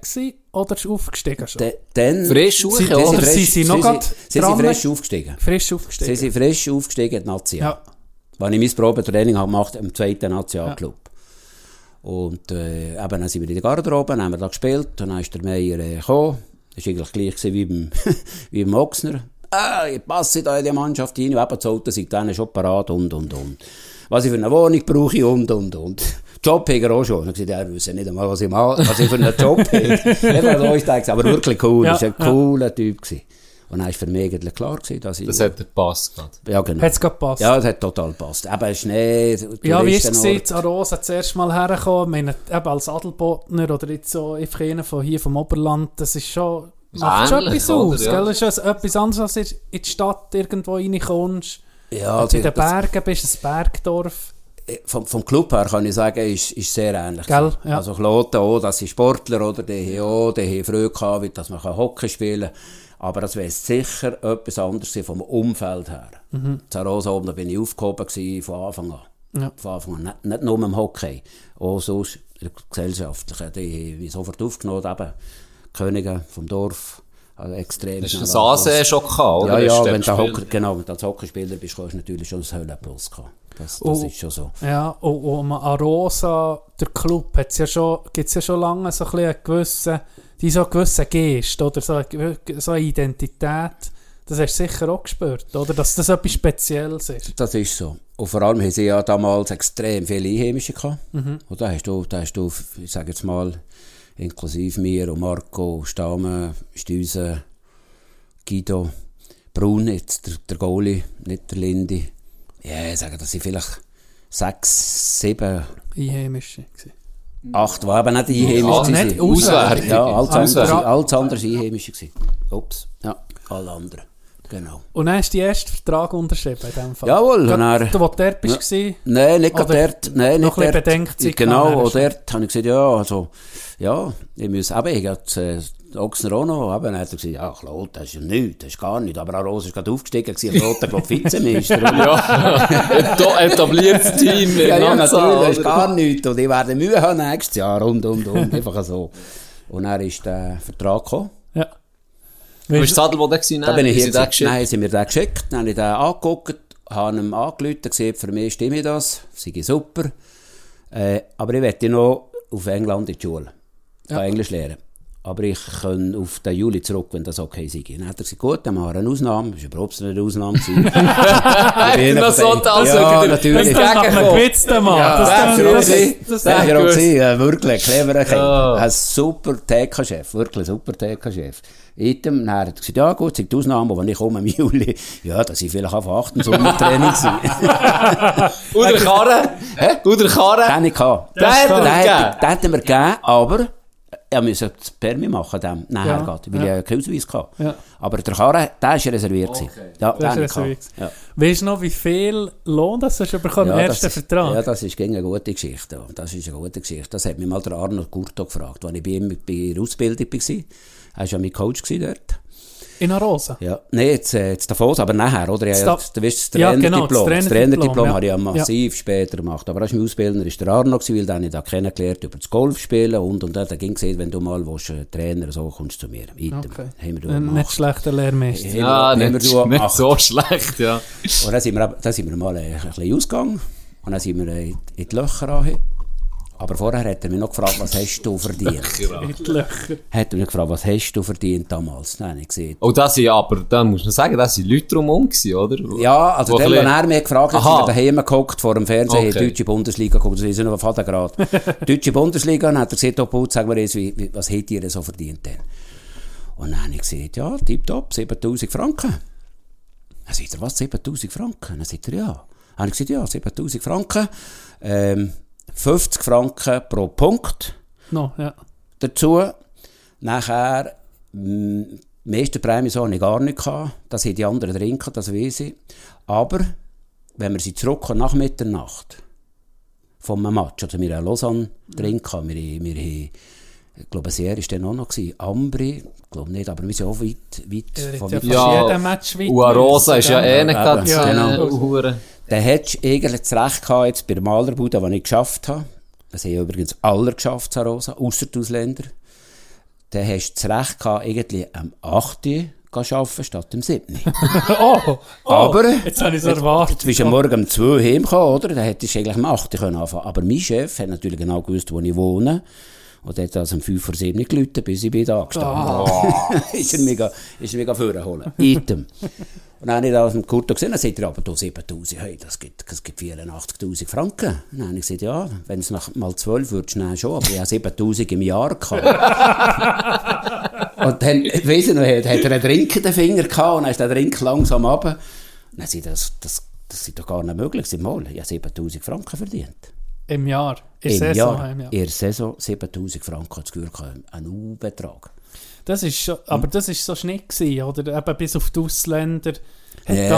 oder ist aufgestiegen schon? De, dann, Frisch hoch, sie, ja. sie, Oder frisch- sie sind noch sie, grad sie, sie sind frisch aufgestiegen. Frisch Sie aufgestiegen. sind frisch aufgestiegen in die Nazi. ja. Als ich mein Probetraining habe gemacht im zweiten Nationalclub. Und äh, eben, dann sind wir in der Garderobe, dann haben wir da gespielt, dann ist der Meier äh, gekommen. Das war eigentlich gleich wie beim, wie beim Ochsner. Ah, ich passe da in die Mannschaft rein, und eben das Auto sind dann schon parat und, und, und. Was ich für eine Wohnung brauche und, und, und. Job hat er auch schon. Und ich gesagt, er wüsste nicht einmal, was ich, mache, was ich für einen Job habe. Eben, so ist der gewesen. aber wirklich cool. Ja, das war ein ja. cooler Typ. Gewesen. Und dann war für mich eigentlich klar, gewesen, dass ich... Das hat gepasst gerade. ja, genau. Hat es gerade gepasst? Ja, das hat total gepasst. Eben Schnee, Ja, wie ist es gewesen, zu Arosa das erste Mal hergekommen? Ich meine, eben als Adelbodner oder jetzt so einfach einer von hier vom Oberland, das ist schon, macht schon etwas oder? aus, Ja. gell? Das ist ja etwas anderes, als du in die Stadt irgendwo reinkommst. Ja, du in den Bergen bist, ein Bergdorf. Vom, vom Club her kann ich sagen, ist, ist sehr ähnlich. Gell, ja. Also Kloten auch, das sind Sportler, oder? Die haben auch, die haben früh gehabt, dass man Hockey spielen kann. Aber das wäre sicher etwas anderes vom Umfeld her. Mhm. Zarosa oben, da bin ich aufgehoben gewesen, von Anfang an. Ja. Von Anfang an. Nicht, nicht nur im Hockey, auch sonst gesellschaftlichen. Die haben mich sofort aufgenommen, eben. Könige vom Dorf, Also extrem Hast du schnell das Ansehen schon gehabt, oder? Ja, ja, wenn du? Hocker, genau, wenn du als Hockeyspieler bist, hast du natürlich schon einen Höhlenpuls gehabt. Das, das Oh. ist schon so. Ja, und, und Arosa, der Club, hat's ja schon, ja schon lange so ein bisschen einen gewissen, die so einen gewissen Geist, oder so eine, so eine Identität. Das hast du sicher auch gespürt, oder? Dass das etwas Spezielles ist. Das ist so. Und vor allem haben sie ja damals extrem viele Einheimische gehabt. Mhm. Und da hast du, da hast du, ich sage jetzt mal, inklusive mir und Marco, Stamme, Stüse, Guido, Brun, jetzt der, der Goalie, nicht der Lindy. Ja, ich sage, das sind vielleicht sechs, sieben, Einheimische. gewesen. acht, die eben nicht einheimisch Ah, waren. nicht auswärtige. Ja, alles andere, alles andere einheimische gewesen. Ups, ja, alle anderen. Genau. Und dann hast du den ersten Vertrag unterschrieben in dem Fall. Jawohl, und Gerade, dann- Du, wo du dort bist, Ja. Nein, nicht gerade dort. Nein, noch nicht ein bisschen dort. Bedenkzeit Genau, du? dort habe ich gesagt, ja, also, ja, ich muss eben, ich äh, Ochsner auch noch, eben, dann hat er gesagt, ja, Claude, das ist ja nichts, das ist gar nichts. Aber auch Rose ist gerade aufgestiegen, gewesen, Claude, glaube ich, Vizemeister. Ja, etabliertes Team. ja, ja, natürlich, das ist gar nichts. Und ich werde Mühe haben nächstes Jahr und, und, und, einfach so. Und dann ist der Vertrag gekommen. ja. Adel, wo der war? Da bin ich hier. Ist er gewesen. Nein, sind mir den geschickt. Dann habe ich den angeguckt, habe ihm angerufen, gesehen, für mich stimme das, sei super. Äh, aber ich möchte noch auf England in die Schule. Ja. Englisch lernen aber ich kann auf den Juli zurück, wenn das okay sei. Dann hat er gesagt, gut, dann machen wir eine Ausnahme. Das war überhaupt nicht eine Ausnahme. Hätte noch so die Aussage. Ja, natürlich. Das macht man gewitzt, Mann. Ja, das wäre das, das, das, das wär gewesen. Wirklich, cleverer Kind. Oh. Ein super TK-Chef, wirklich super TK-Chef. Item, dann hat er gesagt, ja gut, die Ausnahme, wenn ich komme im Juli, ja, dass ich vielleicht auf 8 im Sommertraining sein. Oder Karre? Oder Karre? Den ich hatte. Den hätten wir gegeben, aber er musste das Permi machen, dem nachher Ja, geht, weil ja. ich keinen Ausweis hatte. Ja. Aber der Karre, der war reserviert. gewesen. Ja, den ist reserviert. Ja. Weißt du noch, wie viel Lohn das hast du bekommen im ersten das, Vertrag? Ja, das ist gegen eine gute Geschichte. ja. Das ist eine gute Geschichte. Das hat mich mal der Arnold Gurto gefragt, als ich bei ihm bei der Ausbildung war. Er war ja mein Coach dort. In Arosa? Ja, nee, jetzt, äh, jetzt Davos, aber nachher, oder? Ja, Da- du weißt, das Ja, Trainerdiplom. genau, das das Trainerdiplom, ja. habe ich ja massiv später gemacht. Aber als mein Ausbildner war der Arno, gewesen, weil den habe ich da kennengelernt über das Golfspielen und, und dann ging gesehen, wenn du mal willst, äh, Trainer so kommst du zu mir. Item. Okay. Haben wir da Ein nicht schlechter Lehrmeister. Ja, wir- haben wir nicht, da nicht so schlecht, ja. Und dann sind wir, dann sind wir mal ein bisschen ausgegangen. Und dann sind wir äh, in die Löcher rein. Aber vorher hat er mich noch gefragt, was hast du verdient? Löcher. hat er mich gefragt, was hast du verdient damals? Habe ich gesagt, Oh, das sind aber, dann muss man sagen, das sind Leute drumherum gewesen, oder? Ja, also der, bisschen- er mich gefragt hat, sind daheim gehockt vor dem Fernsehen, Okay. deutsche Bundesliga geguckt, das ist noch auf Vatergrad. deutsche Bundesliga, und dann hat er gesagt, oh, Putz, sag wie, was hättet ihr so verdient denn? Und dann habe ich gesagt, ja, tipptopp, 7000 Franken. Dann sagt er, was, 7000 Franken? Dann sagt er, ja. Dann habe ich gesagt, ja, 7000 Franken, ähm, 50 Franken pro Punkt No, ja. dazu. Nachher, mh, die meisten Prämien so ich gar nicht gehabt. Das haben die anderen drin gehabt, das weiss ich. Aber, wenn wir sie zurückkommen nach Mitternacht, vom Match, also wir haben Lausanne drin gehabt, wir, wir haben, ich glaube, sehr war dann auch noch gewesen, Ambri, ich glaube nicht, aber wir sind auch weit, weit von weit ja Ja, Match weit. Uarosa ist ja eh nicht Ja, gerade äh, genau. Hure. Dann hättest du eigentlich das Recht gehabt, jetzt bei der Malerbude, die ich geschafft habe. Das haben ja übrigens alle geschafft, Sarosa, ausser die Ausländer. Dann hast du das Recht gehabt, irgendwie am 8. Uhr zu arbeiten, statt am 7. Oh, oh, Aber- Jetzt habe ich es erwartet. Jetzt bist du am Morgen um 2 Uhr heimgekommen, oder? Dann hättest du eigentlich am 8. Uhr können anfangen Aber mein Chef hat natürlich genau gewusst, wo ich wohne. Und hat also um 5 vor 7 geläutet, bis ich bin da gestanden ist er mega, ist er mega vorholen. Item. Und dann habe ich da dem Kurto gesehen, dann sagt er, aber du 7000, hey, das gibt, das gibt 84.000 Franken. Und dann habe ich gesagt, ja, wenn es nach mal 12 würdest, dann schon, aber ich habe 7000 im Jahr gehabt. und dann, weiss ich noch, hat, hat er einen Drink in den Finger gehabt und dann ist der Drink langsam runter. Und dann sagt er, das, das, das ist doch gar nicht möglich. Ich mal, ich habe 7000 Franken verdient. Im Jahr. In Im Saison. Jahr, Im Jahr. in der Saison 7000 Franken Gefühl gehabt, ein U-Betrag. Das ist schon, aber das ist so Schnitt gewesen, oder? Eben bis auf die Ausländer. Nee,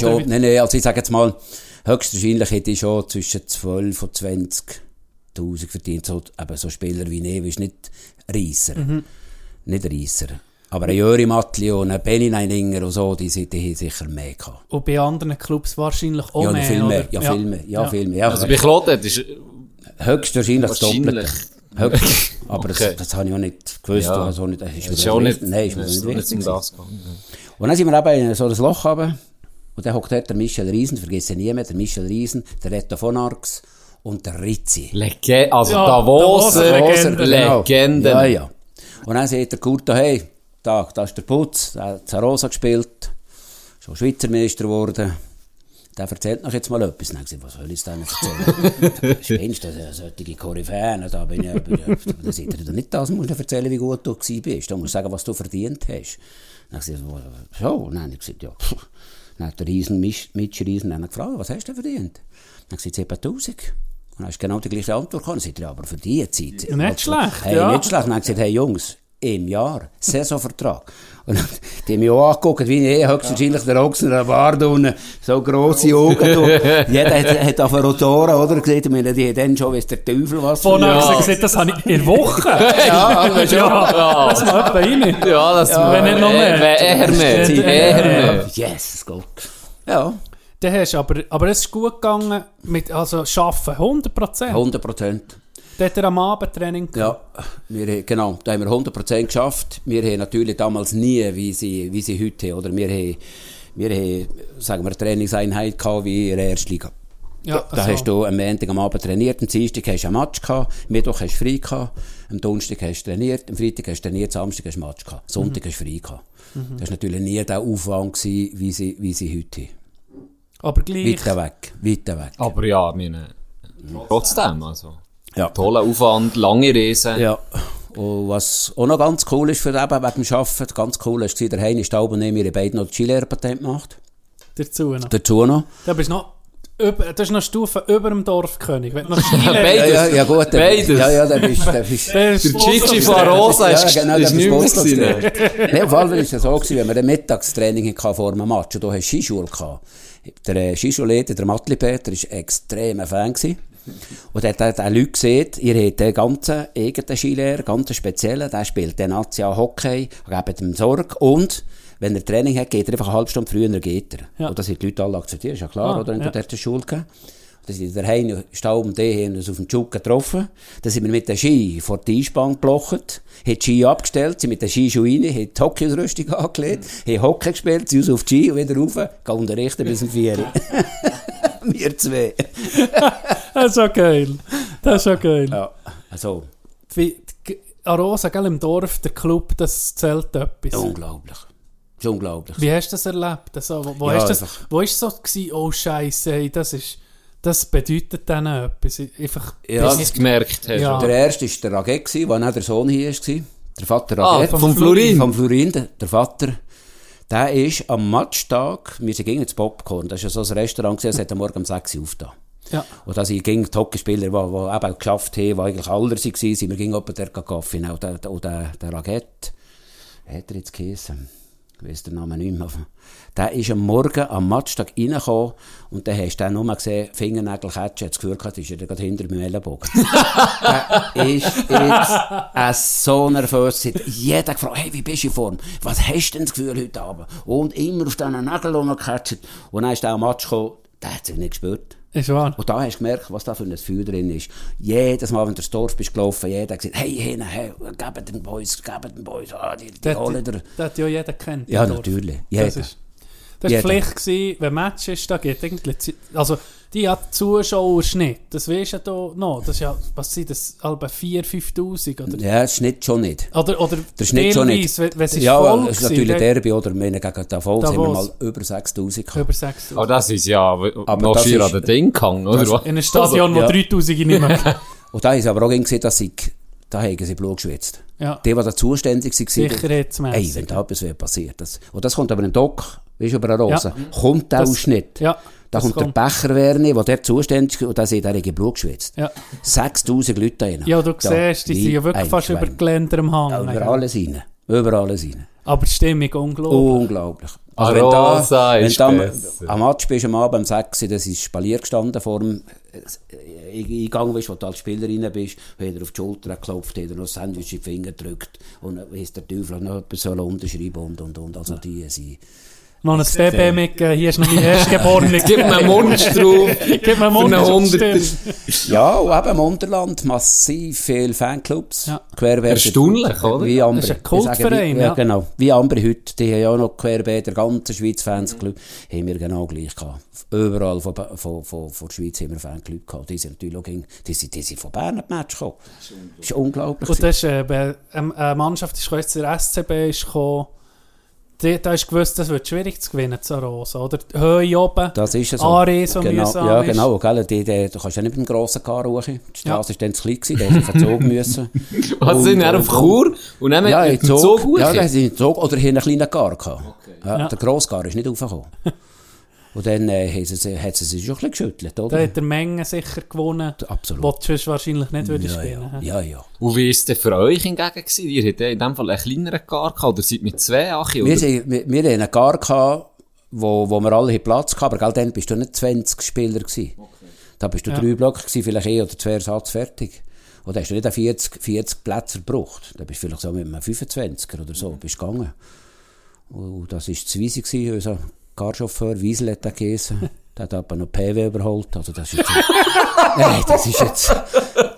schon, wie- nee, nee, also ich sage jetzt mal, höchstwahrscheinlich hätte ich schon zwischen 12 und 20.000 verdient, so, eben so Spieler wie ist nicht Reisser, Mhm. nicht Reisser. Aber ein Jöri Matli und ein Benny Neininger und so, die, sind- die haben sicher mehr gehabt. Und bei anderen Clubs wahrscheinlich auch ja, mehr, viel mehr, oder? ja, viel mehr, ja, viel mehr. Ja, Also bei das ist höchstwahrscheinlich das Doppelte. Heute. Aber Okay. das, das habe ich auch nicht gewusst. Ja. Also nicht, das ist Das ist auch nicht. Nein, ist mir nicht wichtig. um das. Und dann sind wir eben in so ein Loch runter. Und dann hockt dort der Michel Riesen, vergesse nie mehr, der Michel Riesen, der Reto von Arx und der Rizzi. Legende, also Ja, Davoser, Davoser, Legende. Legende. Legende. Ja, ja. Und dann sagt der Kurt, hey, da, da ist der Putz, der hat Zarosa gespielt, schon Schweizer Meister geworden. Der erzählt noch jetzt mal etwas. Dann gesagt, was soll ich denn erzählen? Spinnst du, das solche Koryphäen, da bin ich, da sagt er, nicht das musst du erzählen, wie gut du bist. Du musst sagen, was du verdient hast. Dann gesagt, so, dann habe ich gesagt, ja, pff. Dann hat der Riesen, Mitch Riesen, dann gefragt, was hast du verdient? Dann gesagt, 7000. Und dann hast du genau die gleiche Antwort gekommen. Dann sagt er, aber für die Zeit. Nicht schlecht, hey, ja. Nicht schlecht. Dann ich gesagt, hey Jungs, im Jahr, Saisonvertrag. Und die haben mich auch angeguckt, wie ich höchstwahrscheinlich der Bart unten, so grosse Augen. Jeder hat, hat auf Rotoren, oder? Gesehen, ich meine, die haben dann schon, weiss der Teufel was. Vorne Ja. ich gesagt, das habe ich in der Woche. Ja, aber schon. ja, das mal etwa rein. Ja, das wenn nicht noch mehr. Eher mehr. Ja, Eher ja. mehr. Yes, Gott. Ja, Dann hast du aber, aber es ist gut gegangen mit, also arbeiten, 100 Prozent. 100 Dort hat er am Abendtraining Ja, wir, genau, da haben wir 100% geschafft. Wir haben natürlich damals nie, wie sie, wie sie heute haben, oder wir haben, wir haben, sagen wir, eine Trainingseinheit gehabt wie in der Erstliga. Ja, Da also- hast du am Montag am Abend trainiert, am Dienstag hast du ein Match gehabt, am Mittwoch hast du frei gehabt, am Donnerstag hast du trainiert, am Freitag hast du trainiert, am Samstag hast du ein Match gehabt, Sonntag hast du frei gehabt. Das war natürlich nie der Aufwand, gewesen, wie sie, wie sie heute haben. Aber gleich. Weiter weg, weiter weg. Aber ja, meine, trotzdem, also. Ja. Toller Aufwand, lange Reise. Ja. Und was auch noch ganz cool ist für eben wegen dem Arbeiten, ganz cool ist, der Heini Staub und haben beide noch das Skilehrerpatent gemacht. Dazu noch. Dazu noch. Da bist du noch, über, das ist noch eine Stufe über dem Dorfkönig. Wenn noch Beides. Ja, ja, ja gut. der- Beides. Ja, ja, der bist, der bist, Der ist Der Gigi von Rosa ist, ja, genau, ist der nicht mehr gewesen. Nein, auf jeden Fall ist es so gewesen, wenn wir ein Mittagstraining hatten vor einem Match und du hast Skischule gehabt. Der äh, Skischulleiter, der Matli Peter, war extremer Fan gewesen. Und er hat auch Leute gesehen, ihr habt einen ganzen eigenen Skilehrer, ganz speziellen, der spielt den National Hockey, gebt ihm Sorge und wenn er Training hat, geht er einfach eine halbe Stunde früher geht er. Ja. Und das haben die Leute alle akzeptiert, ist ja klar, Ah, oder? Wenn ja. du dort zur Schule gehst. Da sind der Heini, Staub und die haben uns auf dem Zug getroffen. Da sind wir mit den Ski vor die Eisbahn geblocht, haben die Ski abgestellt, sind mit den Skischuhen rein, haben die Hockeyausrüstung angelegt, haben Hockey gespielt, sind uns auf die Ski und wieder rauf, gehen unterrichten bis um vier. wir zwei. Das ist schon geil. Das ist schon geil. Ja, also, Wie, die- Arosa, gell, im Dorf, der Club, das zählt etwas. unglaublich. Das ist unglaublich. Wie hast du das erlebt? Also, wo, wo, Ja, hast das, wo ist so gewesen, oh Scheiße, hey, das ist, das bedeutet denen etwas. Einfach, Ja, Bis es gemerkt hast. Ja. Der erste war der Raget, der auch der Sohn hier war. Der Vater Ah, Raget. vom Florin. Vom Florin, der, der Vater. Der ist am Matchtag, wir sind gegen das Popcorn, das ist ja so ein Restaurant, das hat am Morgen um 6 Uhr aufgetan. ja. Und da sind gegen die Hockeyspieler, die, die eben geschafft haben, die eigentlich alle waren, sind wir gegen jemanden der Kaffee. Und der, und der, der Raget, wie hat er jetzt geheißen? Ich weiss den Namen nicht mehr. Der ist am Morgen am Matchtag reingekommen und dann hast du dann nur gesehen, Fingernägel catchen, hat das Gefühl gehabt, ist er gerade hinter meinem Ellenbogen. der ist jetzt so nervös. gewesen. Jeder gefragt, hey, wie bist du in Form? Was hast du denn das Gefühl heute Abend? Und immer auf diesen Nägeln rumgecatcht. Und dann ist der am Match gekommen, der hat sich nicht gespürt. Ist wahr. Und da hast du gemerkt, was da für ein Feuer drin ist. Jedes Mal, wenn du durchs Dorf bist gelaufen, jeder hat gesagt, hey, hey, hey, gebt den Boys, gebt den Boys, ah, die, die Das, holen dir. das hat ja jeder kennt. Ja, natürlich. Jeder. Ist, das war. Pflicht, gewesen, wenn Match ist, da geht eigentlich, Zeit- also, die hat Zuschauerschnitt, das weisst du ja noch, das ist ja, was sind das, etwa 4'000, 5'000, oder? Ja, das ist nicht schon nicht. Oder, oder Der Schnitt schon nicht. wenn, wenn es ist ja, voll es ist natürlich dann- Derby, oder? Wir gegen Davos, haben wir mal über 6000 gehabt. Über 6'000. Aber das ist ja Aber noch das schier ist- an den Ding gehangen, oder was? In einem Stadion, wo Ja. 3000 nicht mehr. Und da sie aber auch gesehen, dass sie, da haben sie Blut geschwitzt. Ja. Die, die da zuständig waren, Sicherheitsmässig. Ey, wenn da etwas wäre passiert. Das, und das kommt aber im Doc, weißt du, über eine Rose, kommt der Das- Ausschnitt. Ja. Da das kommt, der Becher Werni, der dort zuständig ist, und da sieht er in Blut geschwitzt. Ja. 6000 Leute da rein. Ja, du Da, siehst, die sind ja wirklich fast über die Geländer am Hang. Ja, über alles rein. Über alles rein. Aber die Stimmung unglaublich. Unglaublich. Also wenn Arosa da, wenn ist da am- besser. am Match bist, am Abend um 6 Uhr, das ist Spalier gestanden vor dem äh, Eingang, bist, wo du als Spieler rein bist, hat er auf die Schulter geklopft, hat er noch ein Sandwich in die Finger gedrückt und dann ist der Teufel noch etwas unterschreiben und, und, und. Also die sind Noch ein BB mitgeben, hier ist noch mein Erstgeborener. Gib mir einen Monster drauf. Gib mir einen einen stimmt. Ja, und eben im Unterland massiv viele Fanclubs. Ja. Querbeet. Erstaunlich, oder? Wie andere. Das ist ein Kultverein, wie, ja. genau. Wie andere heute, die haben ja auch noch querbeet, der ganze Schweiz Fanclub, haben wir genau gleich gehabt. Überall von, von, von, von der Schweiz haben wir Fanclub gehabt. Die sind natürlich auch die sind, die sind von Bern am Match gekommen. Das ist unglaublich. Und das ist, äh, ähm, eine Mannschaft ist jetzt der SCB ist gekommen, da ist gewusst, das wird schwierig zu gewinnen, zu Rosa, oder? Höhe oben, Das ist ja so. Ares, so genau, mühsam Ja, genau. Gell, die, die, du kannst ja nicht mit dem grossen Car hoch. Die Straße Ja. dann zu klein, gewesen, da hast du verzog müssen. Was sind wir auf Chur? Und dann Ja, mit dem Zug. Zug ja, da sind Zug oder haben einen kleinen Car gehabt. Ja, Ja. Der grosse Car ist nicht raufgekommen. Und dann äh, sie, hat sie sich schon ein bisschen geschüttelt, Da oder? hat der Menge sicher gewonnen, Absolut. wo du wahrscheinlich nicht würdest ja, spielen. ja, ja, ja. Und wie war es denn für euch hingegen? Gewesen? Ihr hattet in dem Fall einen kleineren Gar gehabt, oder seid mit zwei Achi? Wir, sind, wir, wir hatten einen Car gehabt, wo, wo wir alle Platz hatten, aber gell, dann bist du nicht 20 Spieler gewesen. Da bist du drei Blöcke gewesen, vielleicht eh oder zwei Ersatz fertig. Und da hast du nicht an 40, 40 Plätze gebraucht. Da bist du vielleicht so mit einem 25er oder so, bist gegangen. Und das war zu gewesen, unser Carchauffeur, Wiesel hat den geheissen. Der hat aber noch PW überholt. Also das ist jetzt, Nein, das ist jetzt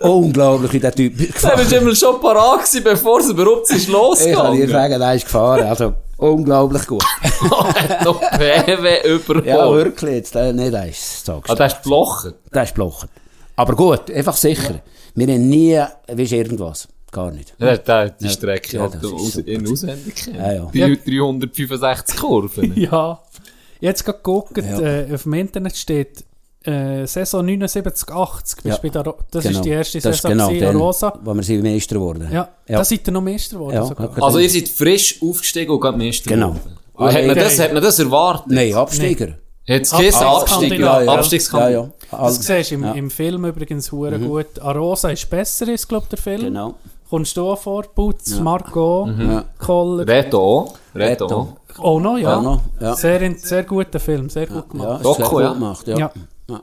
unglaublich, wie der Typ Du gefahren warst immer schon parat gewesen, bevor es überhaupt ist Ich kann dir losgegangen. sagen, der ist gefahren. Also unglaublich gut. Noch PW überholt. Ja, wirklich. Jetzt, äh, nee, das ist so Ah, das ist Blocher. Das ist blochen. Aber gut, einfach sicher. Wir haben nie, weißt irgendwas. Gar nicht. Ja, der hat die Strecke Ja, ist super. in auswendig kennen. Ja, ja. Die 365 Kurven. Ja. Jetzt gerade geguckt, Ja. äh, auf dem Internet steht äh, Saison 79, 80. Ja. Bist bei der, Ro- das Genau. ist die erste Das ist Saison genau, gewesen, dann, Rosa. Wo wir sind Meister wurden. Ja, ja. da seid ihr noch Meister geworden Ja, sogar. ja. Also ihr seid frisch aufgestiegen und gerade Meister Genau. geworden. Und Hat man, das, hat man das erwartet? Nein, Absteiger. Hat es geheißen Abstieg? Abstiegskandidat, Ja, ja. Ja, Abstiegskandidat. ja. Das Al- siehst du im, ja. Mhm. im Film übrigens hure gut. Arosa ist besser, ist glaube der Film. Genau. Kommst du auch vor? Putz, Marco, Ja. Koller. Reto. Reto Reto. Auch. Oh no, ja. Auch noch, ja. Sehr, in- sehr guter Film, sehr gut Ja, gemacht. ist Doku, sehr gut ja. gemacht, ja. Ja. Ja.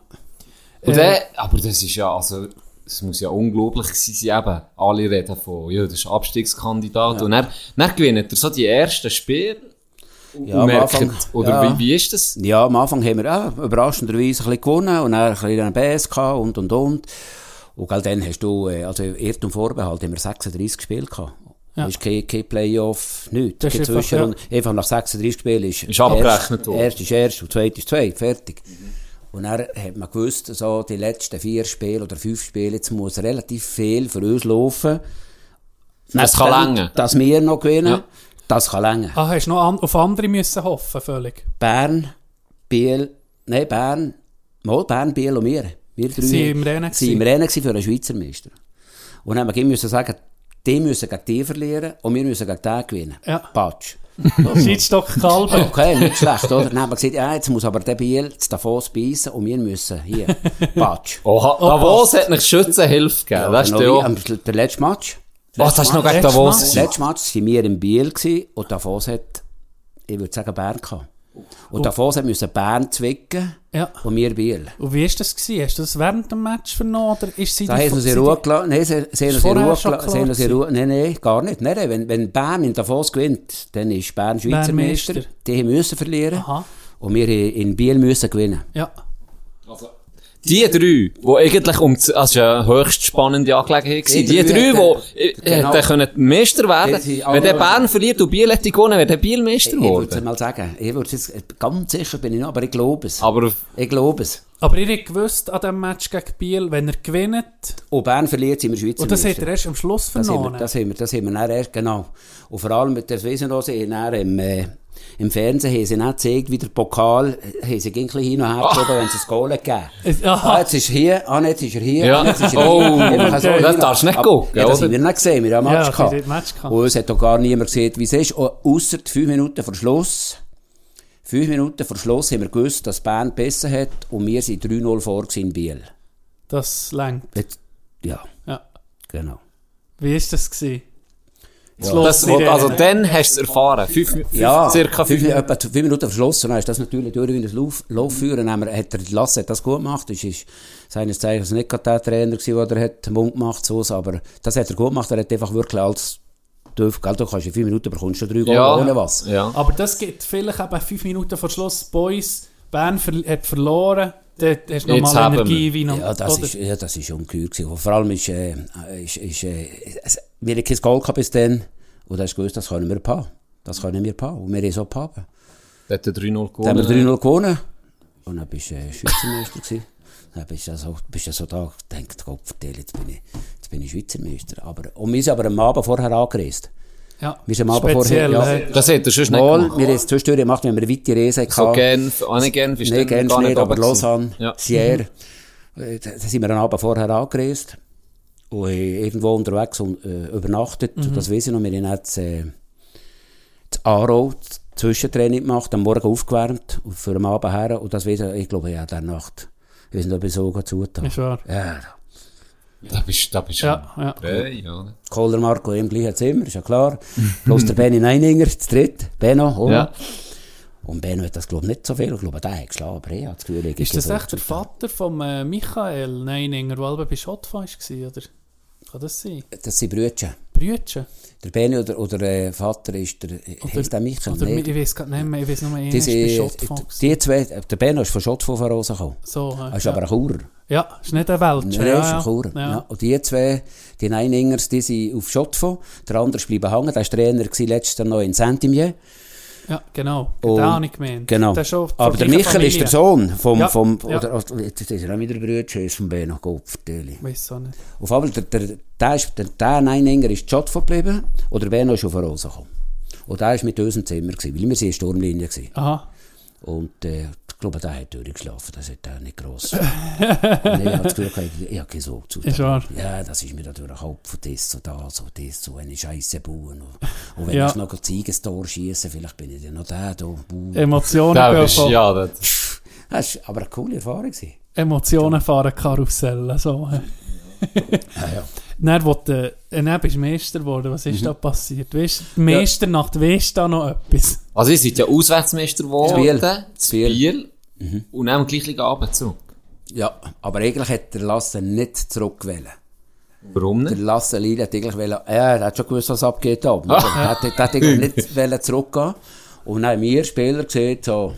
Und Äh, der, aber das ist ja, also, es muss ja unglaublich sein, eben. Alle reden von, ja, das ist Abstiegskandidat. Und dann, dann gewinnt er so die ersten Spiele. Ja, am merkt, Anfang, oder ja. wie, wie ist das? Ja, am Anfang haben wir ja, überraschenderweise ein bisschen gewonnen und dann ein bisschen einen BS gehabt und und und. Und gell, dann hast du, äh, also Irrtum Vorbehalt, haben wir 36 Spiele gehabt. Ja. Das ist kein, kein Playoff, nichts. Das ist einfach, Zwischenrunde. einfach nach 36 Spielen ist, Ist abgerechnet worden. Erst ist erst und zweit ist zweit, fertig. Und dann hat man gewusst, so die letzten vier Spiele oder fünf Spiele, jetzt muss relativ viel für uns laufen. Das kann länger. Dass wir noch gewinnen, Ja. das kann länger. Ah, hast du noch an, auf andere müssen hoffen, völlig. Bern, Biel, nein, Bern, mal Bern, Biel und wir. Wir drei Sie im Rennen Sie im. Rennen für einen Schweizer Meister. Und dann haben wir müssen sagen, die müssen gegen die verlieren und wir müssen gegen den gewinnen. Ja. Patsch. Scheidstock Kalber. Okay, nicht schlecht, oder? Dann haben wir gesagt, ja, jetzt muss aber der Biel zu Davos beißen und wir müssen hier. Patsch. Oha, Davos hat nicht Schützenhilfe gegeben. das ist genau der wie auch. am- der letzte Match. Oh, das ist noch gegen Davos. Gewesen. letzte Match waren wir in Biel und Davos hat, ich würde sagen, Bern gehabt. Und Davos hat müssen Bern zwicken Ja. und wir Biel. Und wie war das? Gewesen? Hast du das während dem Match vernommen? Oder ist sie Da die- haben sie in Ruhe gelassen. Nein, sie, sie haben uns in Ruhe gelassen. Nein, nein, gar nicht. Nein, wenn, wenn Bern in Davos gewinnt, dann ist Bern Schweizer Meister. Die müssen verlieren. Aha. Und wir in in Biel müssen gewinnen. Ja. Die drei, die eigentlich um, das das ist ja höchst spannende Angelegenheit gewesen. Die Die drei die, äh, genau. hätten können Meister werden. Die Wenn der Bern verliert und Biel hätte gewonnen, wäre der Biel Meister Ich würde es geworden. mal sagen. Ich würde es jetzt, ganz sicher bin ich noch, aber ich glaube es. Aber, Ich glaube es. Aber ihr gewusst an diesem Match gegen Biel, wenn er gewinnt, Und Bern verliert, sind wir Schweizer und das Meister. hat er erst am Schluss Das haben, wir, vernommen. das, haben wir, das haben wir erst, genau. Und vor allem, das wissen wir, sie haben im, äh, im Fernsehen haben sie dann gezeigt, wie der Pokal, äh, haben sie ein hin und her geschoben, wenn sie das Goal gegeben Ah, jetzt ist er hier, ah, jetzt ist er hier, Ja. ah, jetzt ist er Oh, hier. Einfach so das darfst du nicht gucken, Ja, das haben wir nicht gesehen, wir haben Ja, Match haben gehabt. ein Match gehabt. Und es hat doch gar niemand gesehen, wie es ist, außer fünf Minuten vor Schluss. Fünf Minuten vor Schluss haben wir gewusst, dass Bern besser hat und wir sind 3-0 vor in Biel. Das längt. Ja, Ja. genau. Wie war das? Gewesen? Das das, also dann hast du es erfahren. Fünf, fünf, Ja, circa fünf, fünf. etwa fünf Minuten vor Schluss, und dann ist das natürlich durch wie ein Lauf. Dann wir- hat der Lasse hat das gut gemacht. Das ist seines Zeichens nicht gerade der Trainer gewesen, der hat den Mund gemacht, so, aber das hat er gut gemacht. Er hat einfach wirklich als tief, gell, du kannst in fünf Minuten bekommst du drei Goal Ja. ohne was. Ja. Aber das gibt vielleicht eben fünf Minuten vor Schluss. Boys, Bern ver hat verloren. Dort hast du Jetzt nochmal haben Energie. wir. Wie noch, Ja, das oder? ist, ja, das ist ungeheuer gewesen. Vor allem ist, äh, ist, ist äh, es, wir hatten kein gehabt bis dann. Und da hast du gewusst, das können wir haben. Das können wir haben. Und wir haben so haben. Da hat er 3-0 Dann haben wir gewonnen. 3-0 gewonnen. Und dann bist du äh, Schweizer Meister gewesen. Dann bist du so, bist du so da gedacht, Gott, vertell, jetzt bin ich, jetzt bin ich Schweizer Meister. Aber, und wir sind aber am Abend vorher angereist. ja. Wir sind am Abend Speziell, vorher, ja. äh, Das hat er sonst nicht Mal, gemacht. wir haben es zwischendurch gemacht, wenn wir eine weite Reise hatten. So Genf, auch nicht Genf, ist Nein, dann Genf nicht, aber. Lausanne, Ja. Sierre. Äh, Da da sind wir einen Abend vorher angereist und haben irgendwo unterwegs und, äh, übernachtet. Mhm. Und das weiß ich noch, wir haben jetzt äh, das Aro, das Zwischentraining gemacht, am Morgen aufgewärmt und für den Abend her. Und das weiß ich, ich glaube, ja, der Nacht. Wir sind aber so gut zugetan. Ist wahr. Ja, Da bist da bist Ja, ja. Drei, oder? Kohler Marco im gleichen Zimmer, ist ja klar. Plus der Benny Neininger, das dritte. Benno, auch Ja. Und Benno hat das, glaube ich, nicht so viel. Ich glaube, der hat geschlagen, aber ich habe das Gefühl, ich Ist das so echt der. Vater von äh, Michael Neininger, der bei Schotfa war? Oder? Kann das sein? Das sind Brütchen. Brütchen? Der Benny oder, oder der Vater ist der, heisst der Michael? Oder Nee. ich weiß gar nicht mehr, ich weiß nur, einer Die, ist bei gewesen. die zwei, der Benno ist von Schottfonds von Rosa gekommen. So, äh, Er ist ja. aber ein Churer. ja, ist nicht ein Weltscher. Nein, ja, ist ja. ein Churer. Ja. Ja. Und die zwei, die Neiningers, die sind auf Schottfonds. Der andere ist bleiben hängen. Der war Trainer letztes Jahr noch in Saint-Imier. Ja, genau. Und- Den habe ich gemeint. Genau. Ist Aber der Michael ist Familie. der Sohn vom, Ja, vom ja. oder, oder, jetzt ist er auch wieder ist vom Benno, Gott vertelle. Weiss auch nicht. Auf jeden Fall, der, der, der, ist, der, der Neininger ist Schottfonds geblieben und der Benno ist auf Rosa gekommen. Und der war mit uns im Zimmer, gewesen, weil wir sind in Sturmlinie gewesen. Aha. Und äh, ich glaube, der hat durchgeschlafen, das hat er nicht gross. und ich habe das Gefühl, ich habe keinen Sog zu Ist wahr. Ja, das ist mir da durch den Kopf, und das, so das, so das, so eine Scheisse bauen. Und, und wenn Ja. ich noch ein Ziegestor schieße, vielleicht bin ich dann noch der da. buh. Emotionen Da bist ja, das, Das war aber eine coole Erfahrung. gewesen. Emotionen fahren Karussellen. So. Ja, ja. Dann, wo du, äh, dann bist du Meister geworden. Was Mhm. ist da passiert? Weißt, Meisternacht, weißt du da noch etwas? Also, ihr seid ja Auswärtsmeister geworden. Zu Biel. Biel. Und dann am gleichen Abend zu. ja, aber eigentlich hat der Lasse nicht zurückgewählt. Warum Der nicht? Lasse Lili hat eigentlich wollen, ja, er hat schon gewusst, was abgeht. Aber er hat, er hat eigentlich nicht wollen zurückgehen. Und dann haben wir Spieler gesehen, so,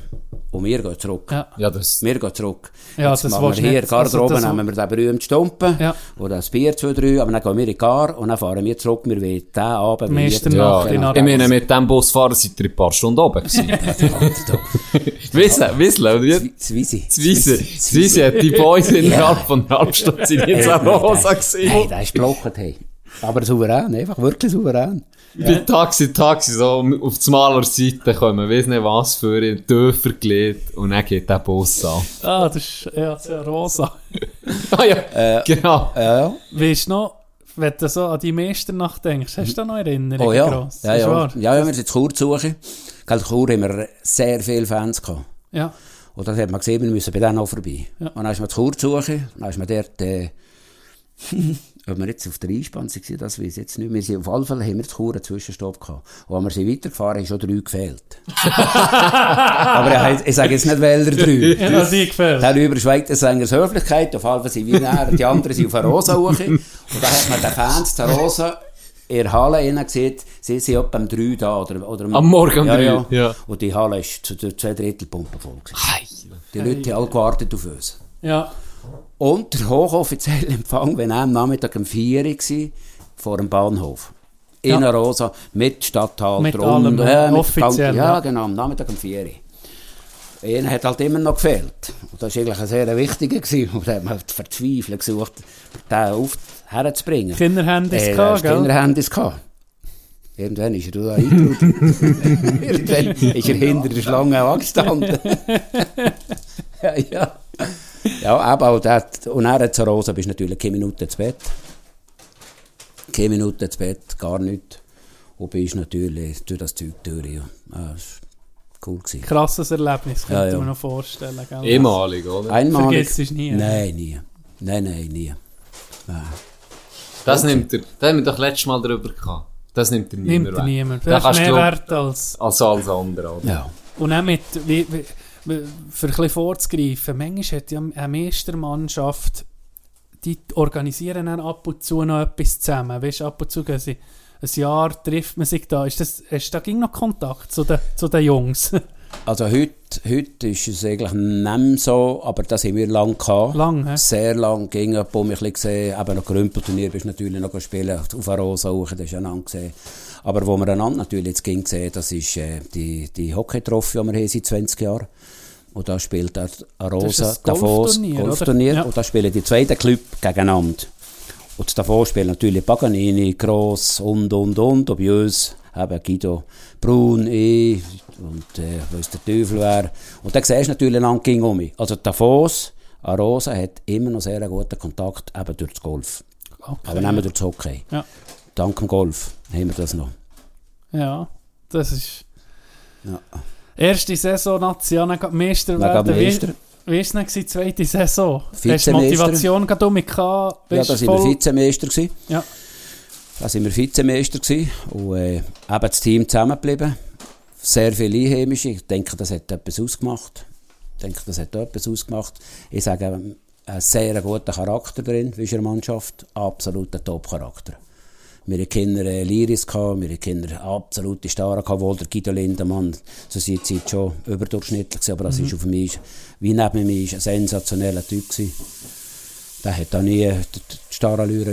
und wir gehen zurück. Ja. Ja, das, Wir gehen zurück. Ja, Jetzt das machen wir hier, nicht. Garderobe, Also nehmen wir den berühmten Stumpen. Ja. Oder das Bier, zwei, drei, aber dann gehen wir in die Gar und dann fahren wir zurück. Wir wollen diesen Abend... Meisternacht ja, in ich meine, mit dem Busfahrer seid ihr ein paar Stunden oben gewesen. Wissen, wissen, oder? Zwisi. Zwiese. Zwiese hat die Boys innerhalb von einer halben Stunde sind jetzt Hey, an Rosa Hey, gewesen. der ist blockt, hey. Aber souverän, einfach wirklich souverän. Bei Taxi, Taxi, so auf die Malerseite kommen, weiss nicht was für ein Dörfer gelegt und dann geht der Bus an. Ah, das ist ja, das ist ja rosa. ah ja, genau. Ja, ja. Weißt du noch, wenn du so an die Meisternacht denkst, hast du da noch Erinnerungen? Oh ja. gross? Ja, Ist ja. wahr? ja, ja, wir sind in Chur suchen. Gell, Chur haben wir sehr viele Fans gehabt. Ja. Und dann hat man gesehen, wir müssen bei denen auch vorbei. Ja. Und dann ist man zu Chur suchen, dann ist man dort, äh, ob wir jetzt auf der Einspann waren, das weiß ich jetzt nicht. Wir sind, auf alle Fälle haben wir zu Chur einen Zwischenstopp gehabt. Und als wir sind weitergefahren, haben schon drei gefehlt. Aber ich, ich sage jetzt nicht, welcher drei. Ja, das dir gefällt. Der überschweigt des Sängers Höflichkeit, auf alle Fälle sind wir näher, die anderen sind auf der Rosa hoch. Und dann hat man den Fans der Rosa in der Halle innen gesehen, sie sind etwa um drei da. Oder, oder Am Morgen um ja, drei, Ja. ja. Und die Halle ist zu zu zwei Drittel Pumpen voll. gewesen. Die Leute haben alle gewartet auf uns. Ja. Und der hochoffizielle Empfang, wenn er am Nachmittag um 4 Uhr war, vor dem Bahnhof. In Ja. Rosa, mit Stadthalter Mit und allem, ja, mit offiziell, Ja, ja. genau, am Nachmittag um 4 Uhr. Einer hat halt immer noch gefehlt. Und das war eigentlich ein sehr wichtiger. gewesen. Und da hat man verzweifelt gesucht, den auf herzubringen. Kinderhandys Äh, gehabt, gell? Kinderhandys gehabt. Irgendwann ist er da eingetrudelt. Irgendwann ist er hinter der Schlange angestanden. ja, ja. Ja, aber auch das. Und er hat zur Rosa bist natürlich keine Minute ins Bett. Keine Minute ins Bett, gar nicht. Und bist natürlich durch das Zeug durch. Ja. Ah, das war cool. Gewesen. Krasses Erlebnis, könnte Ja, ja. mir noch vorstellen. Gell? Ehemalig, oder? Einmalig. Vergisst es nie. Nein, nie. Nein, nein, nie. Nein. Das nimmt er, da haben wir doch letztes Mal drüber gehabt. Das nimmt er Nimmt niemand er weg. niemand. Da Das ist mehr du wert als... als alles andere, oder? Ja. Und auch mit, wie, wie- für ein bisschen vorzugreifen, manchmal hat ja eine Meistermannschaft, die organisieren dann ab und zu noch etwas zusammen. Weißt, ab und zu gehen sie ein Jahr trifft man sich da. Ist das, hast du da ging noch Kontakt zu den, zu den Jungs? Also heute, heute ist es eigentlich nicht mehr so, aber das haben wir lange gehabt. Lang, hä? Sehr lang ging es, wo bisschen gesehen, eben noch Grümpelturnier bist natürlich noch spielen, auf Arosa hoch, das ist einander gesehen. Aber wo wir einander natürlich jetzt ging das ist äh, die, die Hockey-Trophy, die wir haben seit 20 Jahren. Und da spielt der ein Davos, Golfturnier, Ja. und da spielen die zweiten Club gegeneinander. Und Davos spielt natürlich Paganini, Gross und, und, und, und bei uns eben Guido Brun, ich und äh, weiss der Teufel wer. Und dann siehst du natürlich lang ging um mich. Also Davos, Arosa hat immer noch sehr guten Kontakt, eben durch das Golf. Okay. Aber nicht mehr durch das Hockey. Ja. Dank dem Golf haben wir das noch. Ja, das ist... Ja. Erste Saison National Meister werden. Meister? Wie war es denn zweite Saison? Hast du. Motivation gerade um gehabt? Ja, da sind wir voll- Vizemeister gewesen. Ja. Da sind wir Vizemeister gewesen. Und äh, eben das Team zusammengeblieben. Sehr viele Einheimische. Ich denke, das hat etwas ausgemacht. Ich denke, das hat etwas ausgemacht. Ich sage, ähm, ein sehr guter Charakter drin, wie in der Mannschaft. Absoluter Top-Charakter. Wir hatten Kinder äh, Liris, gehabt, wir hatten Kinder absolute gehabt, wohl der Guido Lindemann zu seiner Zeit schon überdurchschnittlich war, aber das ist auf mich, wie neben mir, ist ein sensationeller Typ gewesen. Der hat da nie die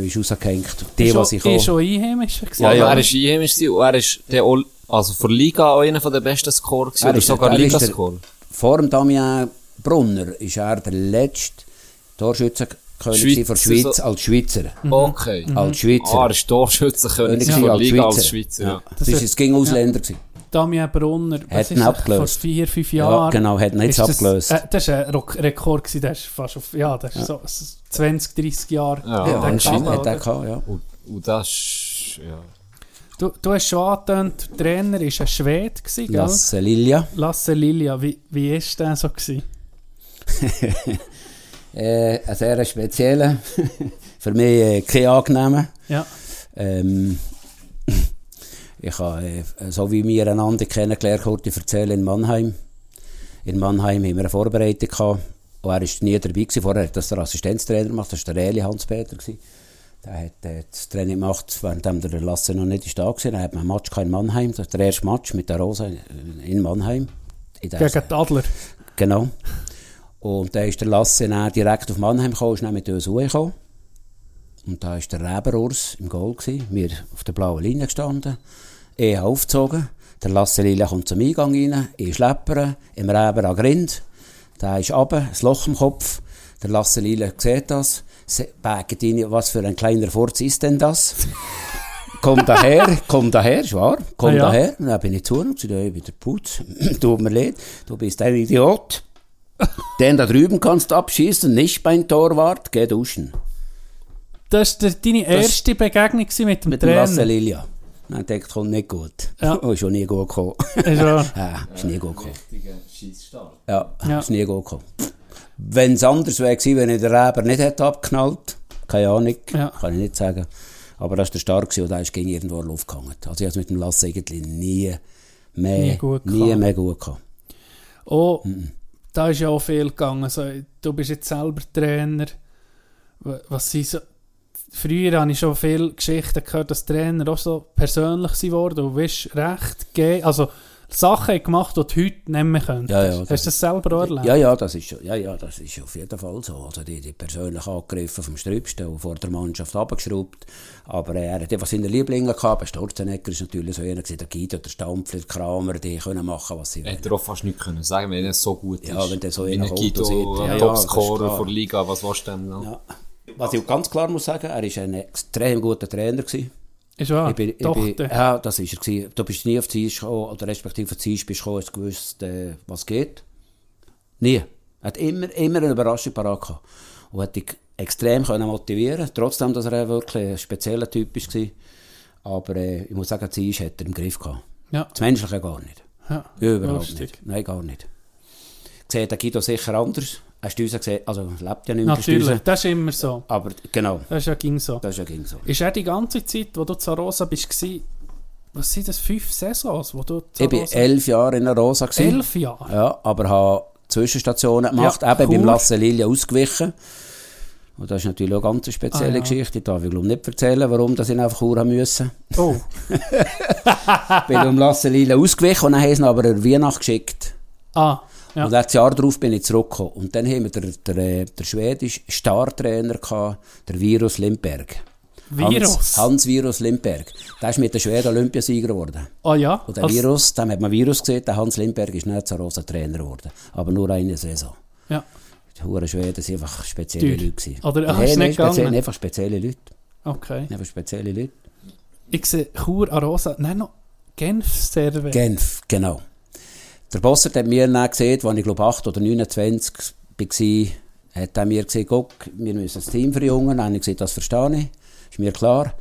wie rausgehängt. Die, was ich schon, ist auch... schon Einheimischer gewesen? Ja, Ja. Er ist einheimisch und er ist der also für Liga auch einer der besten Scorer gewesen, Er oder ist- sogar Ligascorer. Vor dem Damien Brunner ist er der letzte Torschützenkönig Schweiz- von der Schweiz so- als Schweizer. Okay. Als Schweizer. Ah, er ist Torschützenkönig König ja. von Liga als Schweizer. Schweizer. Ja. Ja. Das, ist, es ging Ausländer. gewesen. Damien Brunner, Hat ist ihn das, abgelöst. vor vier, fünf Ja, Jahren. genau, hat ihn jetzt das, abgelöst. Äh, das war ein Rock- Rekord, gewesen, der ist fast auf, ja, das ist so 20, 30 Jahre. Ja, Ja, anscheinend hat er gehabt, ja. Und, und das ist, ja. Du, du hast schon angetönt, der Trainer war ein Schwede, gell? Lasse Lilia. Lasse Lilia, wie, wie war der so? Gewesen? Äh, ein sehr spezieller. Für mich äh, kein angenehmer. Ja, Ähm, ich habe, äh, so wie wir einander kennengelernt haben, ich erzähle in Mannheim. In Mannheim haben wir eine Vorbereitung gehabt. Und er war nie dabei gewesen. Vorher hat das der Assistenztrainer gemacht, das war der Eli Hans-Peter. Der hat äh, das Training gemacht, während der Lasse noch nicht ist da war. Dann hat man einen Match in Mannheim. Das ist der erste Match mit der Rosa in Mannheim. In gegen die Adler. Genau. Und dann ist der Lasse dann direkt auf Mannheim gekommen, ist dann mit uns gekommen. Und da war der Reberurs im Goal. Gewesen. Wir auf der blauen Linie gestanden. Ich habe aufgezogen. Der Lasse Lila kommt zum Eingang rein. Ich schleppere. Im Reber an Grind. Der ist runter, ein Loch im Kopf. Der Lasse Lila sieht das. Bägt rein, was für ein kleiner Furz ist denn das? komm daher, komm daher, ist wahr, komm Ah, ja. daher. Und dann bin ich zu und sagte, hey, wieder Putz, tut mir leid, du bist ein Idiot. Den da drüben kannst du abschießen, nicht beim Torwart, geh duschen. Das war deine erste Begegnung mit dem Mit dem Lasse Trainer. Lilia. Dann denkt, kommt nicht gut. Ja. Oh, ist schon nie gut gekommen. Ist ja, ist nie gut gekommen. Ja. Ja, Ja. ist nie gut gekommen. Wenn es anders wäre gewesen, wenn ich den Reber nicht hätte abgeknallt, keine Ahnung, Ja. kann ich nicht sagen. Aber das war der Stark gewesen und der ist gegen irgendwo in die Luft gehangen. Also ich habe es mit dem Lasse irgendwie nie mehr, Nie gut nie gehabt. mehr gut gehabt. Oh, da ist ja auch viel gegangen. Also, du bist jetzt selber Trainer. Wa- Was sind so... Früher habe ich schon viele Geschichten gehört, dass Trainer auch so persönlich sind worden. Du bist recht ge also Sachen gemacht, die du heute nicht mehr könntest. Ja, ja, das Hast du das selber auch erlebt? Ja, ja, das ist, schon- ja, ja, das ist auf jeden Fall so. Also die, die persönlich angegriffen vom Strübsten und vor der Mannschaft abgeschraubt. Aber äh, er hat einfach seine Lieblinge gehabt. Der Sturzenegger ist natürlich so einer gewesen, der Guido, der Stampfler, der Kramer, die können machen, was sie wollen. Hätte er auch fast nichts können sagen, wenn er so gut ist. Ja, wenn der so Wie einer ein kommt Guido, und sieht, ein ja, ja, Topscorer von der Liga, was willst du denn noch? Ja. Was ich auch ganz klar muss sagen, er war ein extrem guter Trainer. Gewesen. Ist wahr? Ich bin, ich bin, ja, das ist er. Gewesen. Du bist nie auf die Eis gekommen, oder respektive auf die Eis bist gekommen, hast gewusst, äh, was geht. Nie. Er hat immer, immer eine Überraschung parat gehabt. Und hat dich extrem können motivieren trotzdem, dass er wirklich ein spezieller Typ war. Aber äh, ich muss sagen, die Eis hat er im Griff gehabt. ja. Das Menschliche gar nicht. ja. Überhaupt Lustig. nicht. Nein, gar nicht. Sieht der Guido sicher anders. Hast du uns gesehen? Also, lebt ja nicht mehr. Natürlich, das ist immer so. Aber genau, Das ist ja ging so. das ist ja ging so. Ist er die ganze Zeit, wo du zu Rosa bist, gewesen, was sind das, fünf Saisons, wo du zu Ich war elf Jahre in der Rosa. gewesen. Elf Jahre? Ja, aber habe Zwischenstationen gemacht, Ja, eben cool. beim Lasse Lilia ausgewichen. Und das ist natürlich auch eine ganz spezielle Ah, ja. Geschichte. Ich darf ich glaube nicht erzählen, warum dass ich einfach Chur haben müssen. Oh, bin um Lasselile ausgewichen und dann haben sie ihn aber in Weihnacht geschickt. ah, ja. Und das Jahr darauf bin ich zurückgekommen. Und dann haben wir der, der, äh, der schwedische Startrainer gehabt, der Virus Lindberg. Virus? Hans, Hans Virus Lindberg. Der ist mit den Schweden Olympiasieger geworden. Ah ja, Und der als- Virus, dem hat man Virus gesehen, der Hans Lindberg ist nicht so rosa Trainer geworden. Aber nur eine Saison. ja. Die Huren Schweden waren einfach spezielle Teuer. Leute. Oder- Nein, ist nein, nicht speziell- einfach spezielle Leute. Okay. Einfach spezielle Leute. Ich sehe Chur, Arosa, nein, noch Genf Serve. Genf, genau. Der Bossert hat mir dann gesehen, als ich glaube 8 oder 29 war, hat er mir gesagt, guck, wir müssen das Team verjüngen. Dann habe ich gesagt, das verstehe ich, ist mir klar.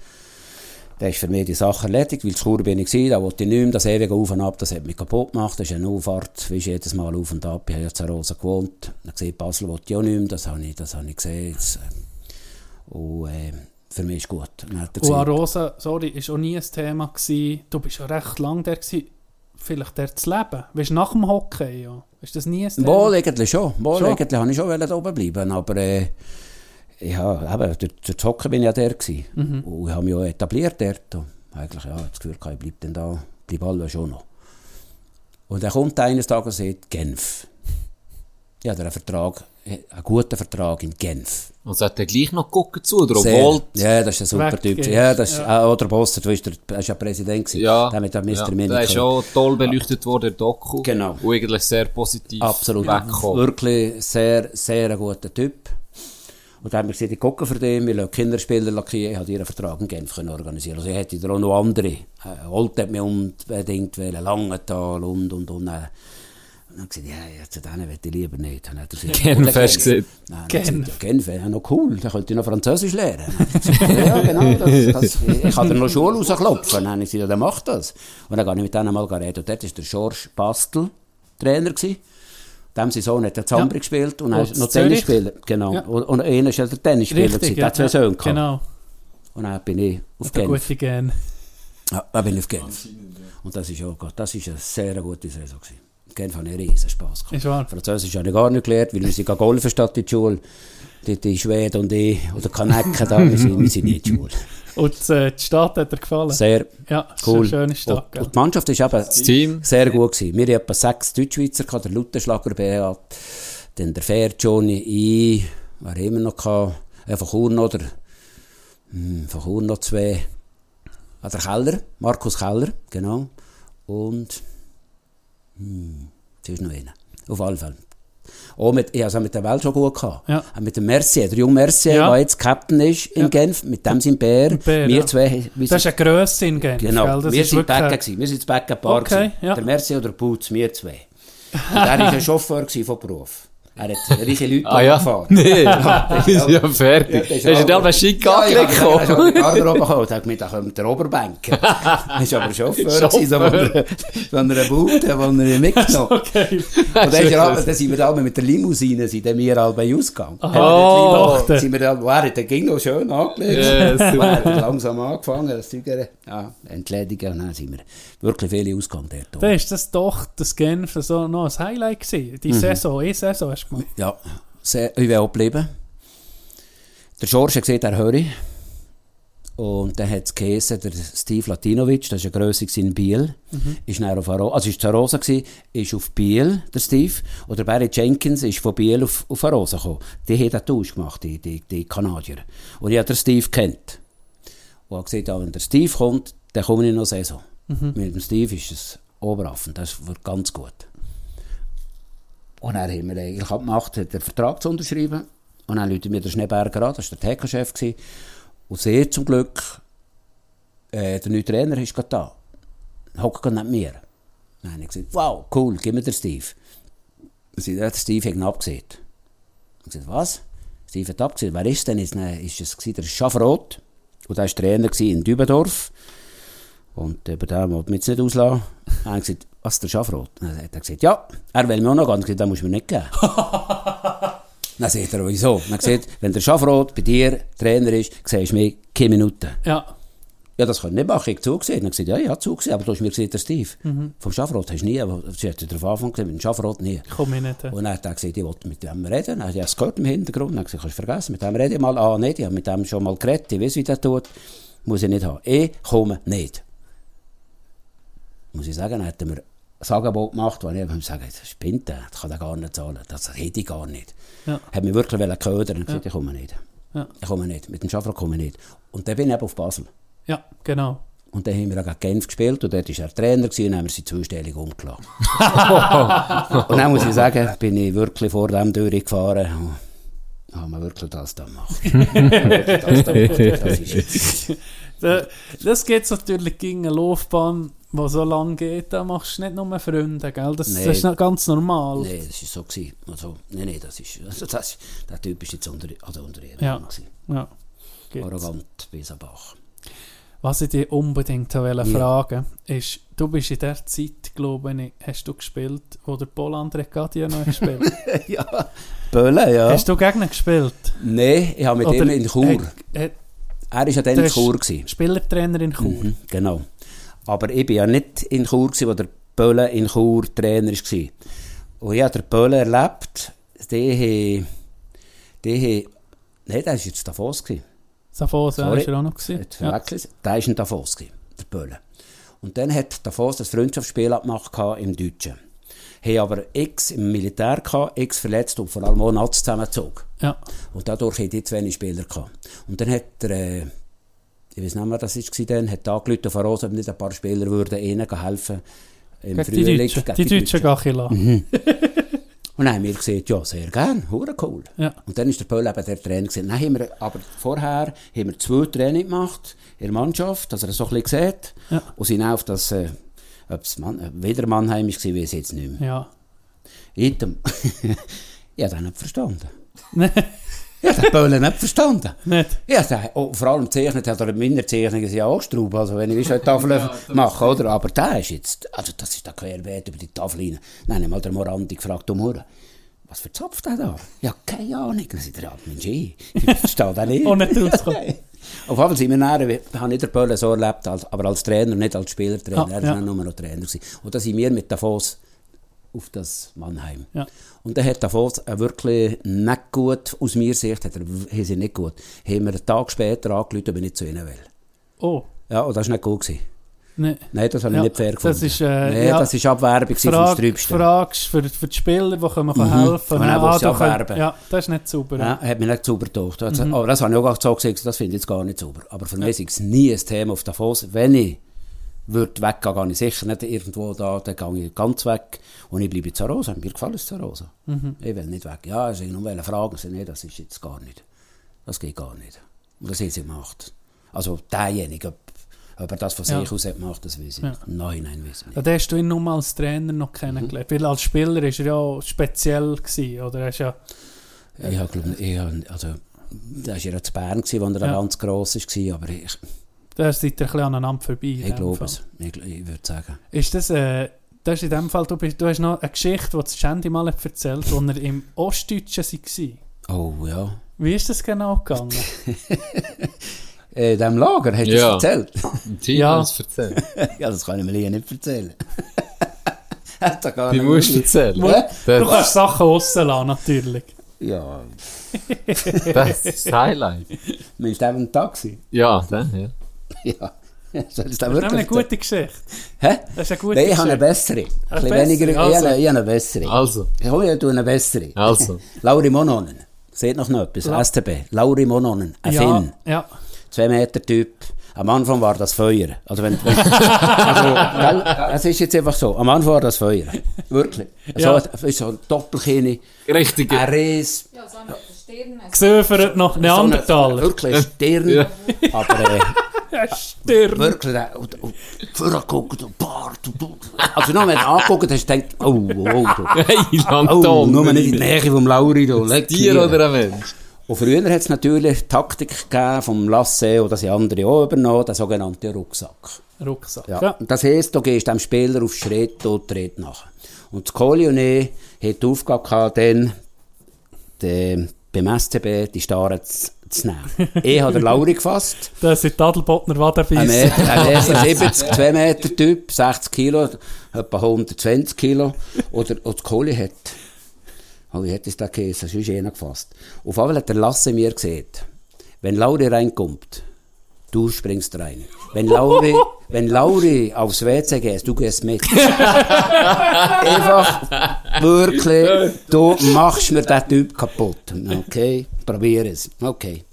Dann ist für mich die Sache erledigt, weil zu bin ich gewesen, da wollte ich nicht mehr, das ewige Auf und Ab, das hat mich kaputt gemacht, das ist eine Auffahrt, wie jedes Mal auf und ab, ich habe ja zu Rosa gewohnt, dann gesehen, Basel wollte ich auch nicht mehr, das habe ich, das habe ich gesehen, jetzt, äh, und äh, für mich ist gut. Und gesagt, Arosa, sorry, ist auch nie ein Thema gewesen. Du bist ja recht lang der gewesen. Vielleicht der zu leben. Weißt du, nach dem Hockey, ja. Ist das nie ein Thema? Wohl eigentlich schon. Wohl Schon? eigentlich habe ich schon da oben bleiben, aber äh, ja, eben, der, der Zocker bin ich ja der gewesen. Mhm. Und ich habe mich auch etabliert dort. Und eigentlich, ja, das Gefühl, ich bleibe dann da, bleibe alle schon noch. Und dann kommt eines Tages und sagt, Genf. Ja, der einen Vertrag, einen guten Vertrag in Genf. Und hat er gleich noch gucken zu, oder obwohl... Ja, das ist ein super Typ. geht's. Ja, das ist, Ja. ah, oder Boss, du weißt, der, ist ja Präsident gewesen. Ja, Der mit dem Mr. ja, der ist schon toll beleuchtet worden, der Doku. Genau. Und eigentlich sehr positiv Absolut. weggekommen. Wirklich sehr, sehr ein guter Typ. Und dann haben wir gesagt, ich gucke für den, wir lassen Kinderspieler lackieren. Ich habe ihren Vertrag in Genf können organisieren. Also ich hätte da auch noch andere. Äh, Holt hat mich unbedingt wollen, Langenthal und, und, und. Äh. Und dann gesagt, ja, ja, zu denen will ich lieber nicht. Dann hat er gesagt, Genf, «Oder hast du gesagt. Nein, Genf. er ja, Genf wäre noch cool, dann könnte ich noch Französisch lernen. Gesagt, ja, genau, das, das, ich kann dir noch Schule rausklopfen. Dann habe ich gesagt, ja, dann mach das. Und dann gehe ich mit denen mal reden. Und dort war der George Bastel Trainer. Gewesen. Dem sein Sohn hat der Zambri gespielt und er Und noch? Tennisspieler. Genau. Ja. Und, und einer ist ja der Tennisspieler. gewesen. Der hat zwei Söhne gehabt. Genau. Und dann bin ich auf Genf. gute Gen. Ja, dann bin ich auf Genf. Und das ist auch. Das ist eine sehr gute Saison. Gewesen. Genf habe ich riesen Spass. Ist wahr. Französisch habe ich gar nicht gelernt, weil wir sind golfen statt in die Schule. Die, die Schweden und ich, oder Kanecken da, wir sind, wir sind nicht in die Schule. Und äh, die Stadt hat dir gefallen? Sehr ja, cool. schöne Stadt. Und, gell? und die Mannschaft ist eben Das Team. sehr gut gewesen. Wir hatten etwa sechs Deutschschweizer, gehabt, der Lutherschlager Beat, dann der Fair Johnny, ich, wer wir noch gehabt? Äh, von Chur noch, der, hm, von Chur noch zwei, ah, der Keller, Markus Keller, genau, und, hm, es ist noch einer, auf alle Fälle. Auch mit, ich auch mit der Welt schon gut gehabt. Ja. Auch mit dem Mercier, der junge Mercier, Ja. der jetzt Captain ist in Ja. Genf, mit dem sind Bär, Bär, wir ja. zwei, wir Das ist eine Grösse in Genf. Genau? Das wir sind Bäcker gewesen. Wir sind das Bäckerpaar Okay, gewesen. ja. Der Merci oder Putz, wir zwei. Und er war ein Chauffeur von Beruf. Er hat reiche Leute Ah ja? gefahren. Nee, das wir ist sind ja fertig. das Hast du dir aber schick ja, ich angelegt? habe die Garderobe habe ich gedacht, da kommt der Oberbanker. Er war aber Chauffeur, gewesen, so von einer, Bude, wo er mitgenommen hat. Okay. Und dann, ist er, sind wir da mit der Limousine, sind wir alle bei ausgegangen. Ja, Oh. sind wir da, er hat den ging noch schön angelegt. Ja, super. er hat langsam angefangen, das Zeug, ja, entledigen. Und dann sind wir wirklich viele ausgegangen dort. Dann ist das doch das Genf so noch ein Highlight gewesen. Mhm. Die Saison, eine Saison hast du gemacht. Ja, sehr, ich will auch bleiben. Der George hat gesagt, er höre. Und dann hat es geheißen, der Steve Latinovic, das war eine Grösse in Biel, ist dann auf Arosa, also ist zu Arosa gewesen, ist auf Biel, der Steve, und der Barry Jenkins ist von Biel auf, auf Arosa gekommen. Die haben den Tausch gemacht, die, die, die Kanadier. Und ich habe den Steve kennt. Und habe gesagt, wenn der Steve kommt, dann komme ich noch Saison. Mit dem Steve ist es Oberaffen, das wird ganz gut. Und dann haben wir eigentlich abgemacht, den Vertrag zu unterschreiben. Und dann läutet mir der Schneeberger an, das war der gewesen. Und sehr zum Glück, äh, der neue Trainer ist gerade da. Hockt gerade neben mir. Dann habe ich gesagt, wow, cool, gib mir den Steve. Dann er, ja, der Steve hat ihn abgesehen. Ich gesagt, was? Steve hat abgesehen. Wer ist denn jetzt? Dann ist es der Schafroth. Und der war Trainer in Dübendorf. Und über den wollte ich mich jetzt nicht auslassen. Habe ich gesagt, was, der Schafroth? Dann hat er gesagt, ja, er will mir auch noch gesagt, den musst du mir nicht geben. Dann sagt er, wieso? Dann hat er gesagt, wenn der Schafroth bei dir Trainer ist, siehst du mich keine Minuten. Ja. Ja, das kann ich nicht machen. Ich habe zugesehen. Dann gesagt, ja, ich habe zugesehen, aber du hast mir gesehen, der Steve. Vom Schafrot hast du nie, sie hat darauf gesehen, mit dem Schafrot nie. Komm ich nicht. äh. Und dann hat er gesagt, ich wollte mit dem reden. Dann habe ich es gehört im Hintergrund. Dann gesagt, kannst du vergessen, mit dem rede ich mal. Ah, nicht, ich habe mit dem schon mal geredet, ich weiß, wie der tut. Muss ich nicht haben. Ich komme nicht. Muss ich sagen, dann hat er mir ein Angebot gemacht, wo ich habe, das spinnt der, das kann er gar nicht zahlen. Das hätte ich gar nicht. Ja. Hat mich wirklich ködern und gesagt, ich komme nicht. Ja. Ich komme nicht. Mit dem Schafrot komme ich nicht. Und dann bin ich eben auf Basel. Ja, genau. Und dann haben wir auch gegen Genf gespielt und dort war er Trainer gewesen, und haben wir sie zweistellig umgelassen. und dann muss ich sagen, bin ich wirklich vor dem durchgefahren und haben wir wirklich das da gemacht. das, da das ist jetzt. Da- Das geht natürlich gegen eine Laufbahn, die so lang geht, da machst du nicht nur Freunde, gell? Das, Nee. das ist ganz normal. Nein, das war so. Gewesen. Also, nein, nein, das ist, also das, der Typ ist jetzt unter, also unter ihr. Ja. gewesen. Ja. Arrogant bis am Bach. Was ich dich unbedingt wollte Ja. fragen ist, du bist in der Zeit, glaube ich, hast du gespielt, wo der Poland Regadia noch gespielt ja, Böllen, ja. Hast du gegen ihn gespielt? Nein, ich habe mit ihm in Chur. Äh, äh, Er war ja dann in Chur. Gewesen. Spielertrainer in Chur. Mhm, genau. Aber ich bin ja nicht in Chur, gewesen, wo der Böhle in Chur Trainer war. Und ich habe den Böhle erlebt, die haben, die haben, nein, der war jetzt Davos. Gewesen. Safos, ja, Sorry. ist er auch noch gewesen. Ja. Der war in Davos, gewesen, der Böhle. Und dann hat Davos das Freundschaftsspiel abgemacht im Deutschen. Haben aber X im Militär gehabt, X verletzt und vor allem auch Nats zusammengezogen. Ja. Und dadurch hatten die zu wenig Spieler gehabt. Und dann hat er, äh, ich weiß nicht mehr, das war dann, hat angerufen von Rosa, ob nicht ein paar Spieler würden ihnen helfen im Gegen die Deutschen. gegen Die Deutschen Gachila. Und dann haben wir gesagt, ja, sehr gern, hure cool. Ja. Und dann ist der Pöll eben der Trainer gewesen. Dann haben wir, aber vorher haben wir zwei Training gemacht in der Mannschaft, dass er das so ein bisschen sieht. Ja. Und sind auf das, äh, ob es Mann, äh, wieder Mannheim war, weiß ich jetzt nicht mehr. Ja. Item. ich habe das nicht verstanden. Ich habe den Pöll nicht verstanden. nicht. Ja, der, oh, vor allem zeichnet hat er in meiner Zeichnungen ja auch Straub, also wenn ich eine Tafel mache, oder? Aber der ist jetzt, also das ist der querbeet über die Tafel rein. Dann habe ich mal den Morandi gefragt, um Hure, was für Zopf der da? Ja, keine Ahnung. Dann sagt er, ja, Mensch, ich ich verstehe den nicht. Auch nicht rausgekommen. Auf jeden Fall sind wir näher, wir haben nicht der Bölle so erlebt, als, aber als Trainer, nicht als Spielertrainer. Ah, er ja. war nur noch Trainer. Gewesen. Und da sind wir mit Davos auf das Mannheim. Ja. Und dann hat Davos äh, wirklich nicht gut, aus meiner Sicht, hat er, haben sie nicht gut, haben wir einen Tag später angerufen, ob ich nicht zu ihnen will. Oh, Ja, und das war nicht gut. Gewesen. ne. Nein, das habe ich Ja, nicht fair das gefunden. ist, äh, Nein, ja. das war Abwerbung vom Frage, Strübsten. fragst für, für die Spieler, die können Mhm. helfen dann Ah, könnt- abwerben. Ja, das ist nicht sauber. Ja, hat mich nicht sauber gedacht. Also, Aber das habe ich auch so gesagt, das finde ich jetzt gar nicht sauber. Aber für mich ist es nie ein Thema auf Davos. Wenn ich würde weggehen, gehe ich sicher nicht irgendwo da, dann gehe ich ganz weg. Und ich bleibe in Zarosa. Mir gefällt es Zarosa. Ich will nicht weg. Ja, also ich nur wollte fragen, sie, nee, das ist jetzt gar nicht. Das geht gar nicht. Und das haben sie gemacht. Also derjenige, ob, ob er das von Ja. sich aus hat gemacht, das weiß ich Ja. nicht. Nein, nein, weiß ich nicht. Ja, da hast du ihn nur als Trainer noch kennengelernt. Weil als Spieler war er ja speziell. Gewesen, oder? Er ist ja, Ich habe, also, da war ja zu Bern, wo er Ja. ganz gross war, aber ich, da seid ihr ein bisschen aneinander vorbei. ich glaube es. Ich, ich würde sagen. Ist das, äh, das ist in dem Fall, du, bist, du hast noch eine Geschichte, die das Shandy mal hat erzählt wo er im Ostdeutschen war. Oh ja. Wie ist das genau gegangen? Äh, in diesem Lager, hast du Ja. das erzählt? Tino Ja. ja. es erzählen. ja, das kann ich mir nicht erzählen. Hat er gar Die nicht musst du erzählen. Du Das, kannst Sachen rauslassen, natürlich. Ja, das ist das Highlight. meinst du eben ein Taxi? Ja, dann, ja. Ja. Ich das Das ist wirklich eine gute Geschichte. Hä? Das ist eine gute Nein, ich habe eine bessere. Ein Eine bisschen bessere, weniger, ich, also. habe eine, ich habe eine bessere. Also, Ich hole ja eine bessere. also. Lauri Mononen. Seht noch noch etwas? La- STB. Lauri Mononen. Ein Ja, Finn. ja. Zwei Meter Typ. Am Anfang war das Feuer. Also wenn, wenn also, gell, es ist jetzt einfach so. Am Anfang war das Feuer. Wirklich. Ja. So, so ein Doppelkinn, Richtig. ein Ries, Ja, so eine Stirn. Gesöfert noch so Neandertaler. wirklich eine Stirn. Ja. Aber äh, Stirn. wirklich, äh, und, und vorgeguckt und Bart. Und, und. Also nur wenn du angeguckt hast, denkst du, oh, oh, oh. Hey, Oh, Anton. nur nicht in die Nähe vom Lauri. Du. Tier oder ein Mensch? Und früher hat es natürlich Taktik gegeben vom Lasse oder sie andere auch übernommen, den sogenannten Rucksack. Rucksack. Ja. Ja. Das heisst, du gehst dem Spieler auf Schritt und tritt nach. Und das ich hatten die Aufgabe gehabt, dann den, beim SCB die Starren zu, zu nehmen. Ich habe den Lauri gefasst. Das sind die Wadenbeissen. Meter, ein Meter 70, 2 Meter Typ, 60 Kilo, etwa 120 Kilo. Oder, oder die Kohle hat, oh, wie hat es da geheißen? Sonst ist einer gefasst. Auf einmal hat der Lasse mir gesagt, wenn Lauri reinkommt, du springst rein. Wenn Lauri, wenn Lauri aufs WC geht, du gehst mit. Einfach, wirklich, du machst mir den Typ kaputt. Okay, probier es. Okay.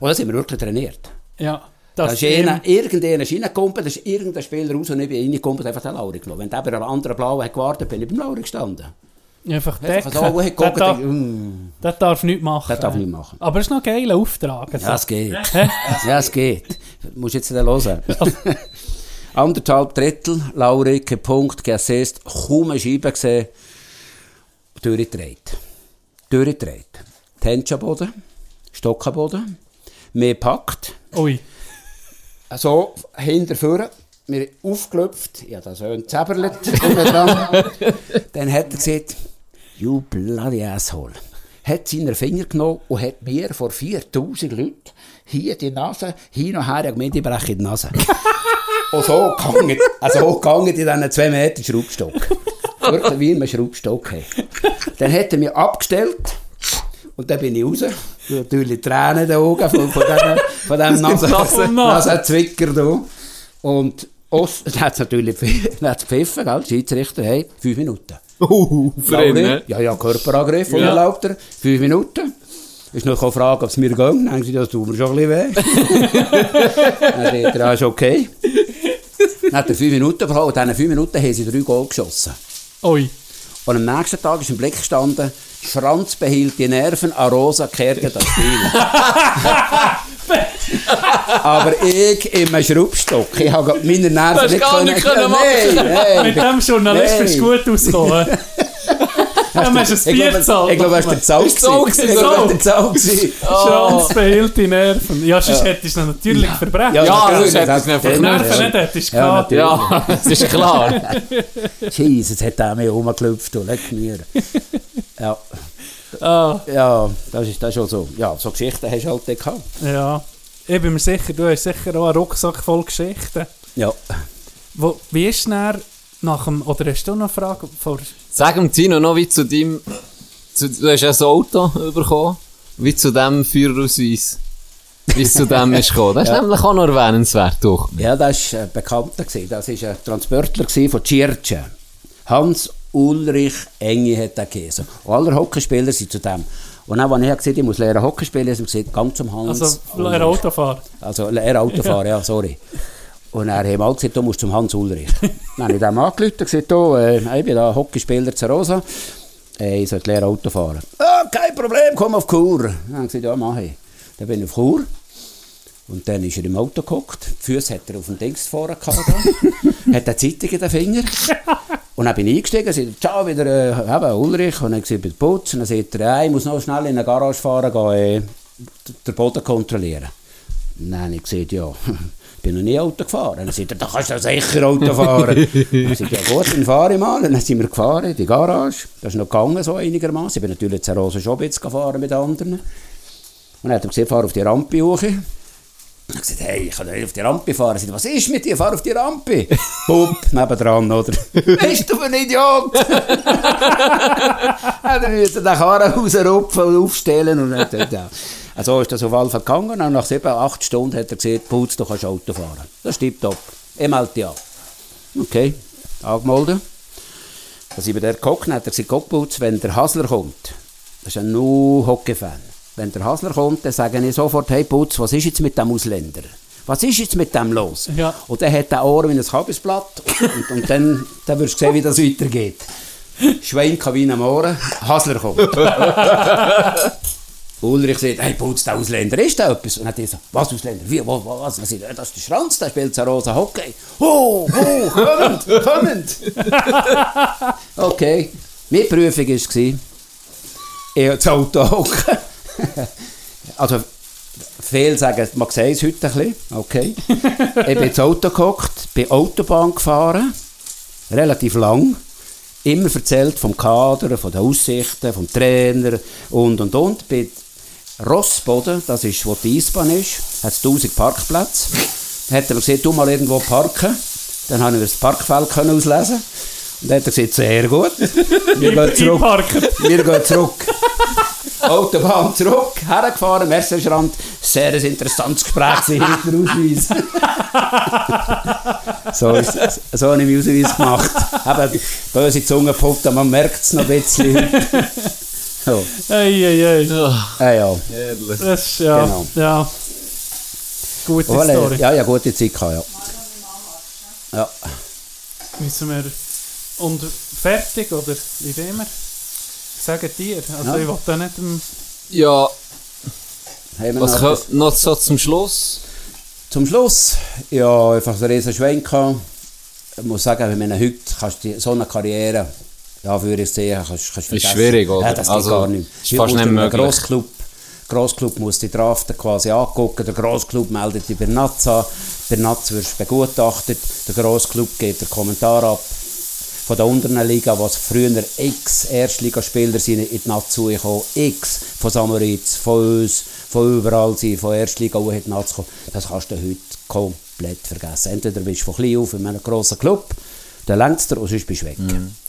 Und dann sind wir wirklich trainiert. Ja. Da Das ist einer, irgendeiner ist reingekommen, da ist irgendein Spieler raus und ich bin reingekommen und einfach den Lauri genommen. Wenn der bei einem anderen Blauen hat gewartet, bin ich beim Lauri gestanden. Einfach Einfach decken. so, darf, habe, mm, darf nichts machen. der darf nicht machen. Aber es ist noch geiler Auftrag. Also. Ja, es geht. ja, es geht. Musst jetzt nicht hören. Anderthalb Drittel, Lauri, kein Punkt, kein Assist, kaum eine Scheibe gesehen, durchgedreht. Durchgedreht. Die Hände am Boden, Stock am Boden, mehr packt, Ui. so hinter vorne, mir aufgelöpft, ja, da so ein Zäberlet. Dann hat er gesagt, you bloody asshole. Hat seine Finger genommen und hat mir vor 4000 Leuten hier die Nase, hin und her, gemeint, ich breche die Nase. und so gegangen, also gegangen in diesen 2 Meter Schraubstock. Wirklich wie ein Schraubstock. Hey. Dann hat er mich abgestellt. Und dann bin ich raus. Natürlich Tränen in den Augen von, von dem, von dem Nase, Nase- Nasenzwicker da. Und dann hat es natürlich dann hat's gepfiffen, gell? Schiedsrichter, hey, fünf Minuten. Uh? Ja, ja, Körperangriff, Ja. unerlaubt er. Fünf Minuten. Ist noch eine Frage, ob es mir geht. Dann haben sie, das tut mir schon ein bisschen weh. dann sagt er, ist okay. Dann hat er fünf Minuten in diesen fünf Minuten haben sie drei Goal geschossen. Ui. Und am nächsten Tag ist im Blick gestanden, Franz behielt die Nerven, Arosa kehrte das Spiel. Aber ich in einem Schraubstock, ich habe meine Nerven hast nicht gar nicht können Nein, nein. Mit dem Journalist Nein. bist du gut ausgekommen. Ja, man hast ein Bier gezahlt. ich glaube, war der Zaug. Gewesen, Ich glaube, der Zaug. gewesen. Schranz behält die Nerven. Ja, sonst hättest du ihn natürlich verbrechen. Ja, Ja, natürlich, das hätte das- ich nicht das- Nerven nicht hättest du Ja, gehabt. Ja, das ist klar. Jesus, jetzt hat er mich rumgeklopft und leck mir. Ja, Ah, ja, das ist, das ist schon so. Ja, so Geschichten hast du halt nicht gehabt. ja. Ich bin mir sicher, du hast sicher auch einen Rucksack voll Geschichten. Ja. Wo, wie ist es dann nach dem, oder hast du noch eine Frage? Vor, Sag ihm Tino noch wie zu deinem, zu, du hast ja ein Auto bekommen, wie zu dem Führerausweis. Wie es zu dem ist gekommen. Das ist nämlich auch noch erwähnenswert, doch. Ja, das war ein Bekannter. gewesen. Das war ein Transportler von Tschirtschen. Hans Ulrich Enge hat er geheißen. Und alle Hockeyspieler sind zu dem. Und dann, als ich gesagt ich muss lernen Hockey spielen, haben sie gesagt, gang zum Hans. also, Ulrich. ein Autofahrer. Also, er Autofahren, ja, sorry. Und er hat mal gesagt, du musst zum Hans Ulrich. Dann habe ich dem angerufen und gesagt, du, äh, ich bin da Hockeyspieler zu Rosa. Äh, ich sollte lernen Auto fahren. Ah, kein Problem, komm auf Chur. Dann habe ich gesagt, ja, mach ich. Dann bin ich auf Chur. Und dann ist er im Auto gehockt. Die Füße hat er auf dem Dings vorne gehabt. hat eine Zeitung in den Finger. Und dann bin ich eingestiegen und sagte, ciao, wieder äh, eben, Ulrich. Und dann gesagt, bin Putz. Und dann sagt er, äh, ich muss noch schnell in eine Garage fahren, gehen, äh, den Boden kontrollieren. Und dann habe ich gesagt, ja, ich bin noch nie Auto gefahren. Dann sagt er, da kannst du sicher Auto fahren. dann sagte ja gut, dann fahre ich mal. Und dann sind wir gefahren in die Garage. Das ist noch gegangen, so einigermaßen. Ich bin natürlich zu bisschen gefahren mit anderen. Und dann hat er gesagt, fahr auf die Rampe hoch. Und ich gesagt, hey, ich kann nicht auf die Rampe fahren. Sagt, was ist mit dir? Fahr auf die Rampe. Pup, nebendran, oder? Bist du ein Idiot? dann müssen den Karren rausrupfen und aufstellen. Und dann, ja. Also ist das auf jeden Fall gegangen. Und nach sieben, acht Stunden hat er gesagt, Putz, du kannst Auto fahren. Das stimmt top. Ich melde dich an. Okay, angemeldet. Als ich bei der gehockt hat er gesagt, Putz, wenn der Hasler kommt, das ist ein nur Hockey-Fan. Wenn der Hasler kommt, dann sage ich sofort, hey Putz, was ist jetzt mit dem Ausländer? Was ist jetzt mit dem los? Ja. Und dann hat er Ohr wie ein Kabisblatt und, und dann, dann wirst du sehen, wie das weitergeht. Schwein kann wie am Ohren, Hasler kommt. Ulrich sagt, hey Putz, der Ausländer, ist da etwas? Und dann hat er was Ausländer? Wie, was? Dann sagt er, das ist der Schranz, der spielt so rosa Hockey. Oh, oh, kommend, kommend. okay, meine Prüfung war, ich habe das Auto hocken. also, viele sagen, man sieht es heute ein bisschen, okay. ich bin ins Auto gehockt, bin Autobahn gefahren, relativ lang, immer erzählt vom Kader, von den Aussichten, vom Trainer und und und. Bin Rossboden, das ist, wo die Eisbahn ist, hat es 1000 Parkplätze. Dann hat er gesagt, du mal irgendwo parken. Dann habe ich mir das Parkfeld können auslesen. Dann hat er gesagt, sehr gut. Wir gehen zurück. Wir gehen zurück. Autobahn zurück, hergefahren, Messerstrand. Sehr ein interessantes Gespräch mit dem Ausweis. so, ist, so habe ich meinen Ausweis gemacht. Eben, böse Zunge puppt, man merkt es noch ein bisschen heute. So, Ei, ei, ei. äh, ja. Herrlich. Das ist, ja, Genau. ja. Gute Voilà. Story. Ja, ja, gute Zeit gehabt, ja. Ja, Müssen wir... Und fertig, oder wie wir? Sagen dir. Also Ja. ich will da nicht... im- Ja, was etwas? noch so zum Schluss? Zum Schluss, ja, einfach einen riesen Schwenk gehabt. Ich muss sagen, wenn man heute kannst du die, so eine Karriere, ja, würde ich sehen, kannst, kannst du Ist schwierig, oder? Ja, das geht Also, gar nicht. ist fast nicht möglich. Grossclub, Grossclub muss die Draften quasi angucken, der Grossclub meldet die Bernatz an, Bernatz wird begutachtet, der Grossclub gibt den Kommentar ab. Von der unteren Liga, was früher x Erstligaspieler sind in die Natz zugekommen, x von Samoritz, von uns, von überall sind, von Erstliga auch in die Natz gekommen. Das kannst du heute komplett vergessen. Entweder bist du von klein auf in einem grossen Club, dann längst dir, und sonst bist du weg.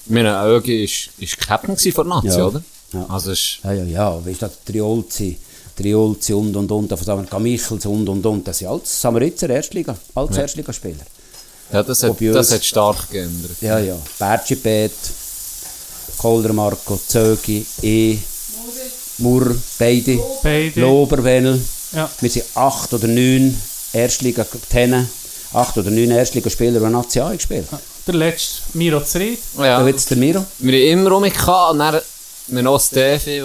Meine Ögi ist, ist Captain von der Nazi, Ja. oder? Ja. Also ist, Ja, ja, ja, weißt du, Triolzi, Triolzi und und und, von Samer Gamichels und und und, das sind alles Samaritzer Erstliga, alles Erstligaspieler. Ja, das hat, das hat stark geändert. Ja, ja, Bergipet, Kolder Marco, Zögi, E, Murr, beide, Beide. Loberwennel. Ja. Wir sind acht oder neun Erstliga Tennen, acht oder neun Erstligaspieler, die Nazi A gespielt haben. Der letzte, Miro Zried. Ja. Und jetzt der Miro. Wir haben immer um mich gehabt, und dann haben wir noch Steffi,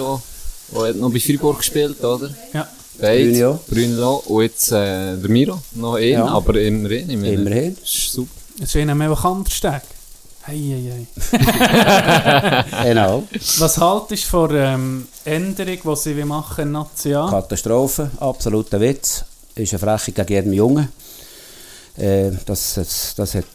der hat noch bei Fribourg gespielt, oder? Ja. Beide. Brunio. Und jetzt äh, der Miro, noch einen, Ja. aber immerhin. Immerhin. Das ist super. Es ist ihnen einfach anders stark. Hei, hei, hei. Genau. Was haltest du von ähm, Änderung, die sie machen in Nazi A? Katastrophe, absoluter Witz. Ist eine Freche gegen jeden Jungen. Äh, das, das, das, hat,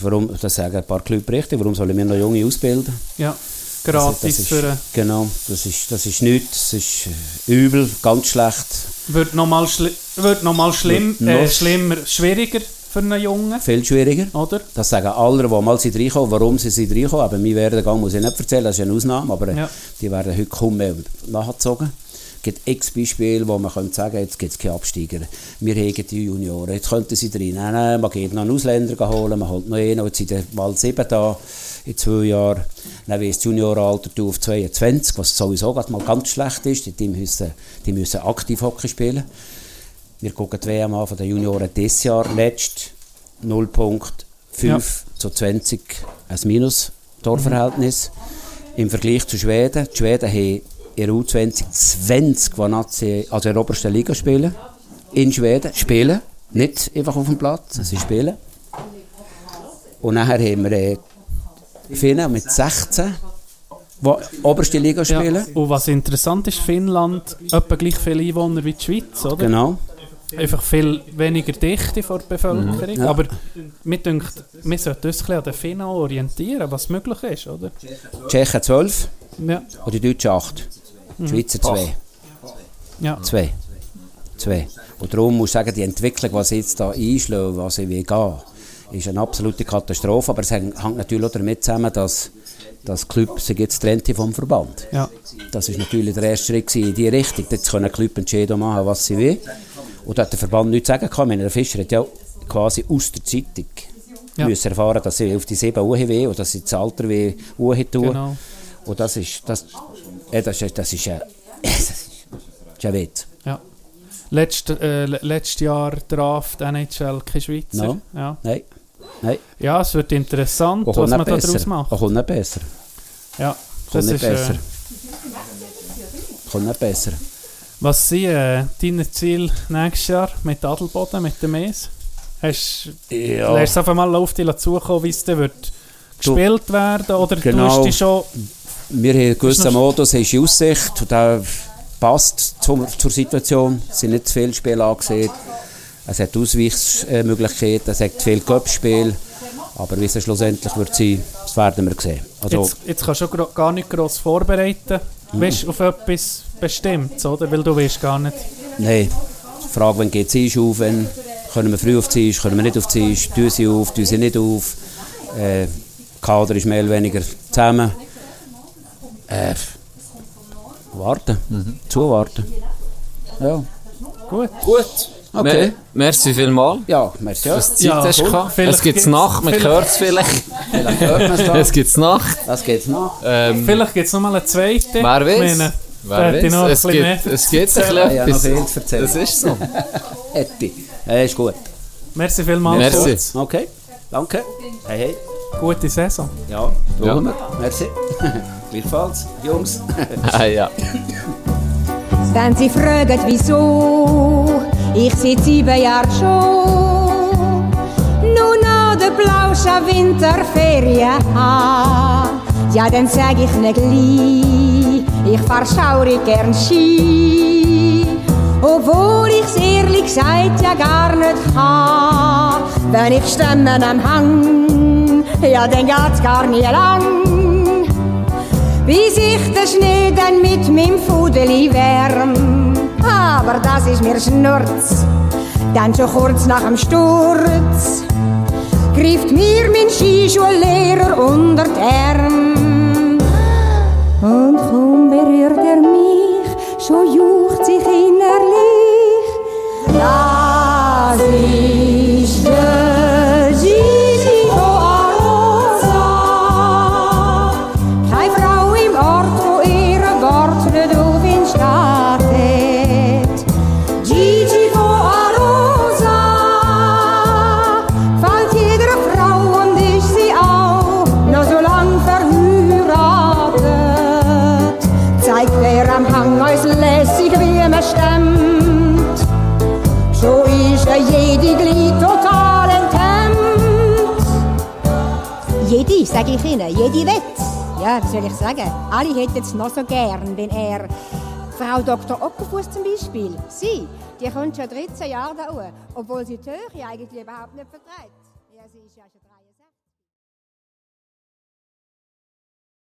warum, das sagen ein paar Clubs richtig, warum sollen wir noch Junge ausbilden? Ja. Das, Gratis das ist, für... Genau, das ist, das ist nichts, das ist äh, übel, ganz schlecht, wird nochmal schli wird noch mal schlimm, Wird äh, schlimmer, schwieriger für einen Jungen, viel schwieriger. oder? Das sagen alle, die mal sind reinkommen, warum sie sind reinkommen. Aber mein Werdegang muss ich nicht erzählen, das ist eine Ausnahme, aber äh, Ja. die werden heute kaum mehr nachgezogen. Es gibt x Beispiele, wo man könnte sagen jetzt gibt es keine Absteiger. Wir haben die Junioren, jetzt könnten sie drin. Nein, nein, man geht noch einen Ausländer holen, man holt noch einen, jetzt sind dann mal sieben da in zwei Jahren. Dann wird das Juniorenalter du auf 22, was sowieso gerade mal ganz schlecht ist. Die müssen, die müssen aktiv Hockey spielen. Wir gucken die WM an von den Junioren dieses Jahr. Letzt 0,5 Ja. zu 20 ein Minus-Torverhältnis. Im Vergleich zu Schweden. Die Schweden haben in der U20 20, die Nazi, also in der obersten Liga spielen. In Schweden. Spielen. Nicht einfach auf dem Platz, sie spielen. Und nachher haben wir äh, Finnen mit 16, die oberste Liga spielen. Ja. Und was interessant ist, Finnland etwa gleich viele Einwohner wie die Schweiz, oder? Genau. Einfach viel weniger Dichte von der Bevölkerung. Ja. Aber mir denkt, wir sollten uns ein an den Finnen orientieren, was möglich ist, oder? Die Tschechen 12 Ja. und die Deutschen 8. Die Schweizer 2. ja. Zwei. Zwei. Und darum muss ich sagen, die Entwicklung, was sie jetzt da einschlagen, was sie will gehen, ist eine absolute Katastrophe. Aber es hängt natürlich auch damit zusammen, dass das Club sich jetzt trennt vom Verband. Ja. Das ist natürlich der erste Schritt in die Richtung. Jetzt können Club entscheiden machen, was sie will. Und da hat der Verband nichts sagen können. Ich Der Fischer hat ja quasi aus der Zeitung Ja. müssen erfahren, dass sie auf die sieben Uhr will und dass sie das Alter will Uhr tun. Genau. Und das ist, das, äh, das ist, das ist, ein- das ist, das ist ein Witz. Ja. Letzt, äh, le- letztes Jahr Draft NHL kein Schweizer. No. Ja. Nein. Nein. ja, es wird interessant, Und was man besser. daraus macht. Und kommt nicht besser. Ja, das nicht ist, äh, besser. Kommt nicht besser. was sind äh, deine Ziele nächstes Jahr mit Adelboden, mit dem MES? Hast Ja. Lässt du einfach mal auf dich zukommen, wie es dann wird gespielt werden? Oder Genau. tust du schon... Wir haben gewissen Modus, ist in Aussicht. Und der passt zum, zur Situation. Es sind nicht zu viele Spiele angesehen. Es hat Ausweichsmöglichkeiten, es hat viel Cup-Spiel. Aber wie es schlussendlich wird sein, das werden wir sehen. Also, Jetzt, jetzt kannst du gar nicht gross vorbereiten. Weißt du, auf etwas Bestimmtes, oder? Weil du weißt gar nicht. Nein. Die Frage, wann geht Tisch auf, wenn können wir früh auf die Tisch, können wir nicht auf die Tisch, tun sie auf, tun sie nicht auf. Äh, Kader ist mehr oder weniger zusammen. Äh, warten, zuwarten. Ja. Gut. Gut. Okay. Me- Merci vielmals. Ja, merci. Ja. Dass du Zeit Ja, hast gehabt. Vielleicht Es gibt gibt's- Nacht, man hört es vielleicht. Vielleicht hört man es da. Es gibt Nacht. Das geht's noch. Ähm, Vielleicht gibt es noch mal eine zweite. wer weiß? meine, Wer noch weiß? Es gibt, es gibt ein bisschen Ja, noch etwas. viel zu erzählen. Das ist so. Hätte. Ja, ist gut. Merci vielmals. Merci. Okay. Danke. Hey, hey. Gute Saison. Ja, Ja. tun wir. Merci. Gleichfalls, Jungs. Ah, ja. Wenn sie fragen, wieso, ich seit sieben Jahren schon nur noch der blausche Winterferien. Ja, dann sag ich ne gleich, ich fahr schaurig gern Ski. Obwohl ich's ehrlich gesagt ja gar nicht kann. Wenn ich Stemmen am Hang, ja, dann geht's gar nie lang. Bis ich den Schnee dann mit meinem Fudeli wärm. Aber das ist mir Schnurz. Dann schon kurz nach dem Sturz greift mir mein Skischullehrer unter die Arm. Und kaum berührt er mich, schon Ihnen, jede wett. Ja, was soll ich sagen? Alle hätten es noch so gern, wenn er... Frau Dr. Ockerfuss zum Beispiel, sie, die kommt schon 13 Jahre da obwohl sie die Höhe eigentlich überhaupt nicht vertreibt. Ja, sie ist ja schon 63.